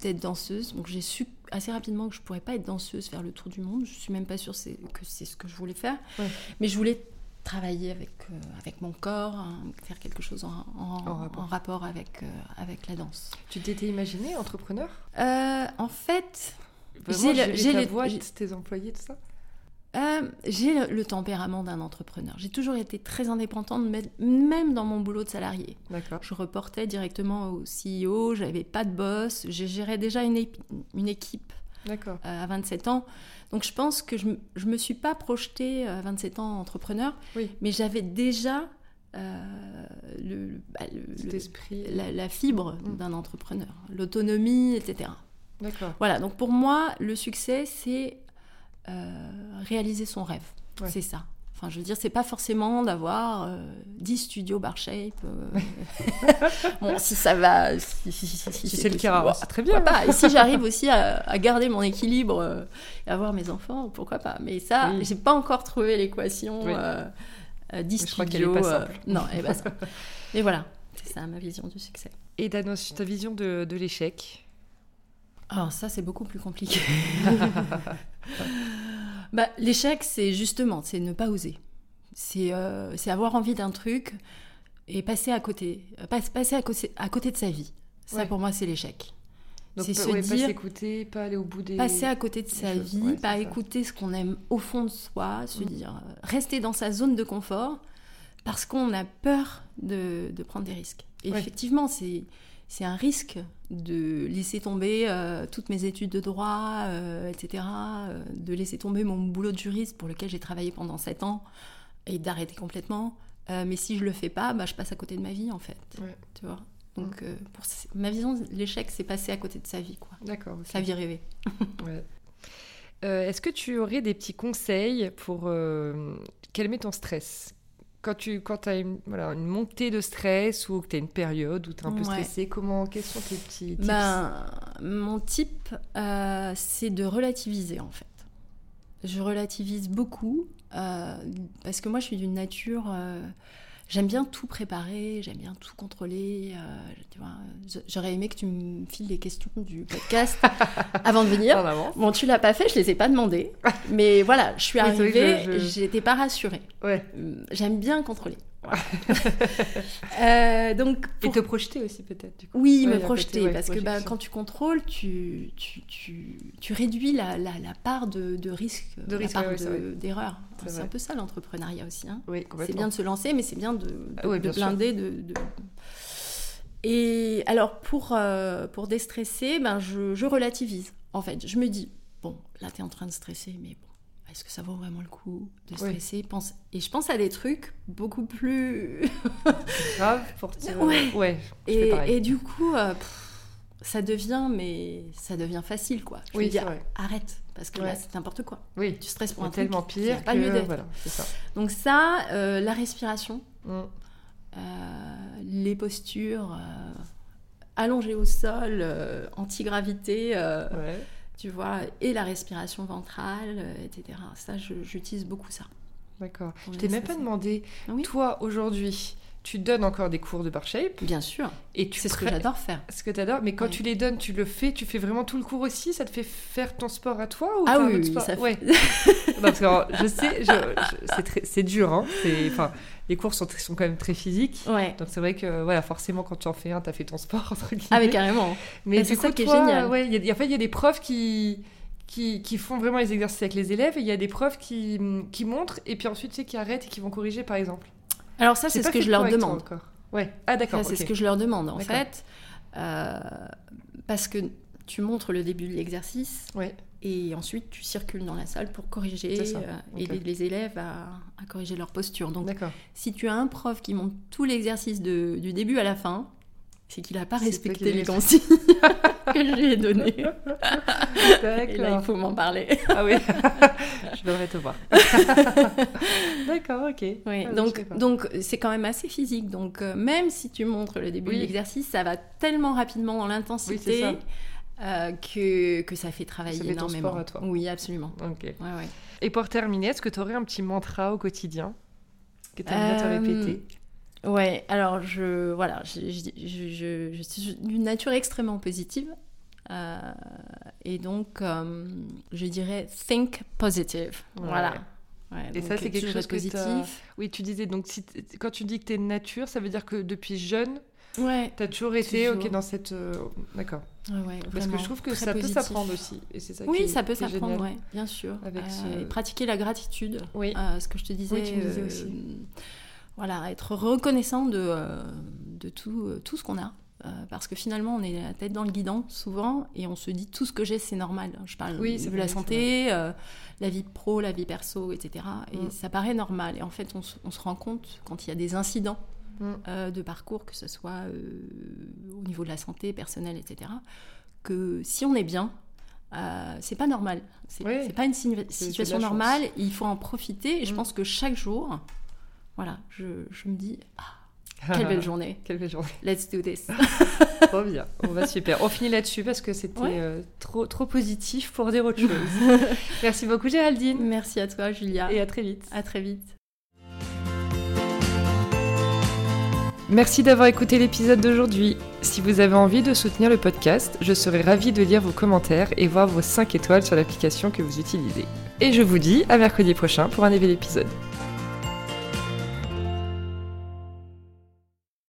B: d'être danseuse. Donc, j'ai su assez rapidement que je ne pourrais pas être danseuse, faire le tour du monde. Je suis même pas sûre que c'est ce que je voulais faire.
A: Ouais.
B: Mais je voulais travailler avec, euh, avec mon corps, hein, faire quelque chose en, en-
A: En rapport.
B: en rapport avec, euh, avec la danse.
A: Tu t'étais imaginé entrepreneur?
B: En fait, J'ai
A: ta
B: les-
A: boîte, tes employés, tout ça?
B: Euh, j'ai le, tempérament d'un entrepreneur. J'ai toujours été très indépendante, même dans mon boulot de salarié. Je reportais directement au CEO, j'avais pas de boss, je gérais déjà une, équipe euh, à 27 ans. Donc je pense que je, je me suis pas projetée à 27 ans entrepreneur,
A: Oui.
B: mais j'avais déjà euh, le, bah, le-
A: esprit.
B: la, la fibre
A: Mm.
B: d'un entrepreneur, l'autonomie, etc. Voilà, donc pour moi, le succès, c'est euh, réaliser son rêve.
A: Ouais.
B: C'est ça. Enfin, je veux dire, c'est pas forcément d'avoir euh, 10 studios bar shape. euh. (laughs) bon, si ça va. Si, si- si- si
A: c'est le cas,
B: bon,
A: très bien.
B: pas. Et si j'arrive aussi à, à garder mon équilibre euh, et avoir mes enfants, pourquoi pas. Mais ça,
A: Oui.
B: j'ai pas encore trouvé l'équation
A: Oui.
B: euh, euh, 10
A: Mais je crois qu'elle est
B: studios.
A: pas
B: euh,
A: simple.
B: non, elle est pas simple. Mais voilà, c'est ça ma vision du succès.
A: Et ta, ta vision de, de l'échec?
B: Alors ça, c'est beaucoup plus compliqué. (laughs) bah, l'échec, c'est justement, c'est ne pas oser. C'est euh, c'est avoir envie d'un truc et passer à côté, passer à côté, à côté de sa vie. Ça,
A: Ouais.
B: pour moi, c'est l'échec. C'est se
A: ouais, pas
B: dire-
A: s'écouter, pas aller au bout des.
B: Passer à côté de sa
A: choses,
B: vie,
A: ouais,
B: pas
A: ça.
B: écouter ce qu'on aime au fond de soi, se
A: Mm.
B: dire, euh, rester dans sa zone de confort parce qu'on a peur de, de prendre des risques. Et effectivement, c'est c'est un risque de laisser tomber euh, toutes mes études de droit, euh, etc., euh, de laisser tomber mon boulot de juriste pour lequel j'ai travaillé pendant sept ans et d'arrêter complètement. Mais si je le fais pas, bah, je passe à côté de ma vie en fait.
A: Ouais. Mm.
B: Tu vois? Donc, euh, pour ma vision, l'échec, c'est passer à côté de sa vie, quoi.
A: D'accord.
B: Sa vie rêvée. (laughs)
A: Ouais. Est-ce que tu aurais des petits conseils pour calmer ton stress? Quand tu quand as une, voilà, une montée de stress ou que tu as une période où tu es un peu
B: Ouais.
A: stressé, comment, quels sont tes petits tips?
B: Ben, mon type, euh, c'est de relativiser en fait. Je relativise beaucoup euh, parce que moi, je suis d'une nature. euh, J'aime bien tout préparer, j'aime bien tout contrôler. euh, j'aurais aimé que tu me files les questions du podcast (laughs) avant de venir.
A: En avance.
B: Bon, tu l'as pas fait, je les ai pas demandées. (laughs) Mais voilà, je suis arrivée,
A: je-
B: j'étais pas rassurée.
A: Ouais.
B: Euh, J'aime bien contrôler. Voilà. (laughs) Euh, donc,
A: Et te projeter aussi peut-être. Du coup.
B: oui,
A: Ouais,
B: me projeter,
A: côté, ouais,
B: parce que bah, quand tu contrôles, tu, tu, tu, tu réduis la, la, la part de, de risque,
A: De
B: la
A: risque,
B: part
A: ouais, ouais, c'est
B: de- d'erreur.
A: C'est
B: un peu ça l'entrepreneuriat aussi. hein.
A: Oui,
B: C'est bien de se lancer, mais c'est bien de, de,
A: Ah bien
B: blinder. De, de- Et alors, pour, euh, pour déstresser, ben, je, je relativise. En fait, je me dis, bon, là, tu es en train de stresser, mais bon, est-ce que ça vaut vraiment le coup de
A: Oui.
B: stresser? Pense... Et je pense à des trucs beaucoup plus... (laughs)
A: grave pour te...
B: Ouais.
A: ouais je fais
B: Et,
A: pareil.
B: et du coup, euh, pff, ça devient, mais ça devient facile, quoi. Je
A: Oui, c'est vrai.
B: arrête, parce que
A: Ouais.
B: là, c'est n'importe quoi.
A: Oui,
B: Tu stresses pour un truc
A: tellement
B: qui
A: pire
B: n'a pas
A: que
B: lieu d'être.
A: voilà.
B: Donc ça, euh, la respiration,
A: Mm.
B: euh, les postures, allongées au sol, anti-gravité,
A: Ouais.
B: Tu vois, et la respiration ventrale, euh, etc. Ça, j'utilise beaucoup ça.
A: D'accord. Je t'ai même pas demandé.
B: Oui.
A: Toi aujourd'hui, tu donnes encore des cours de bar shape
B: Bien sûr,
A: et tu
B: c'est ce que j'adore faire.
A: Ce que t'adores, mais quand
B: Ouais.
A: tu les donnes, tu le fais, tu fais vraiment tout le cours aussi? Ça te fait faire ton sport à toi ou
B: Ah oui,
A: sport?
B: ça fait-
A: Ouais. (laughs) Non, parce que alors, je sais, je- je- c'est très- c'est dur, hein. Enfin, les cours sont, sont quand même très physiques.
B: Ouais.
A: Donc c'est vrai que voilà, forcément quand tu en fais un, t'as fait ton sport entre guillemets.
B: Ah mais carrément.
A: Mais
B: Bah, c'est
A: coup,
B: ça qui est génial.
A: Ouais, il y a- en fait, il y a des profs qui, qui, qui font vraiment les exercices avec les élèves et il y a des profs qui, qui montrent et puis ensuite, tu sais, qui arrêtent et qui vont corriger, par exemple.
B: Alors ça, c'est ce que je leur demande.
A: encore. Ouais. Ah d'accord.
B: C'est ce que je leur demande en fait. Euh, parce que tu montres le début de l'exercice
A: Ouais.
B: et ensuite tu circules dans la salle pour corriger euh, aider les élèves à, à corriger leur posture. Donc
A: D'accord.
B: si tu as un prof qui montre tout l'exercice de- du début à la fin, c'est qu'il n'a pas respecté les consignes (laughs) que je lui ai données. Et là, il
A: D'accord.
B: faut m'en parler.
A: Ah oui. (laughs) je devrais te voir. (laughs) d'accord, ok.
B: Oui,
A: Ah
B: donc c'est quand même assez physique. Donc euh, même si tu montres le début
A: Oui.
B: de l'exercice, ça va tellement rapidement dans l'intensité euh, que, que ça fait travailler
A: Ça fait ton
B: énormément.
A: sport à toi.
B: Oui, absolument.
A: Ok.
B: Ouais, ouais.
A: Et pour terminer, est-ce que tu aurais un petit mantra au quotidien que tu aimerais te
B: Euh,
A: répéter?
B: Ouais, alors je voilà, je, je, je- je- je suis d'une nature extrêmement positive. euh, et donc, euh, je dirais think positive.
A: Ouais.
B: Voilà. Ouais,
A: Et ça, c'est quelque chose t'as-
B: positif.
A: Oui, tu disais, donc si quand tu dis que tu es nature, ça veut dire que depuis jeune,
B: Ouais.
A: tu as toujours été
B: Toujours.
A: ok dans cette. euh, D'accord.
B: ouais, ouais,
A: Parce que je trouve que ça peut s'apprendre aussi. Et c'est ça
B: Oui,
A: qui
B: ça peut s'apprendre, ouais, bien sûr.
A: Avec ce-
B: et pratiquer la gratitude,
A: Oui.
B: ce que je te disais.
A: tu me disais aussi.
B: Voilà, être reconnaissant de, euh, de tout, euh, tout ce qu'on a. Euh, parce que finalement, on est la tête dans le guidon souvent et on se dit tout ce que j'ai, c'est normal. Je parle
A: Oui,
B: de la santé, la vie pro, la vie perso, etc. Et
A: Mm.
B: ça paraît normal. Et en fait, on, se- on se rend compte quand il y a des incidents
A: Mm.
B: euh, de parcours, que ce soit euh, au niveau de la santé personnelle, etc., que si on est bien, euh, c'est pas normal. C'est
A: Oui.
B: pas une situation normale. Il faut en profiter. Et je
A: Mm.
B: pense que chaque jour, voilà, je, je me dis, ah, (laughs) quelle belle journée.
A: Quelle belle journée.
B: Let's do this. (laughs)
A: Trop bien. On va super. On finit là-dessus parce que c'était
B: Ouais.
A: euh, trop, trop positif pour dire autre chose. (laughs) Merci beaucoup, Géraldine.
B: Merci à toi, Julia.
A: Et à très vite.
B: à très vite.
A: Merci d'avoir écouté l'épisode d'aujourd'hui. Si vous avez envie de soutenir le podcast, je serai ravie de lire vos commentaires et voir vos 5 étoiles sur l'application que vous utilisez. Et je vous dis à mercredi prochain pour un nouvel épisode.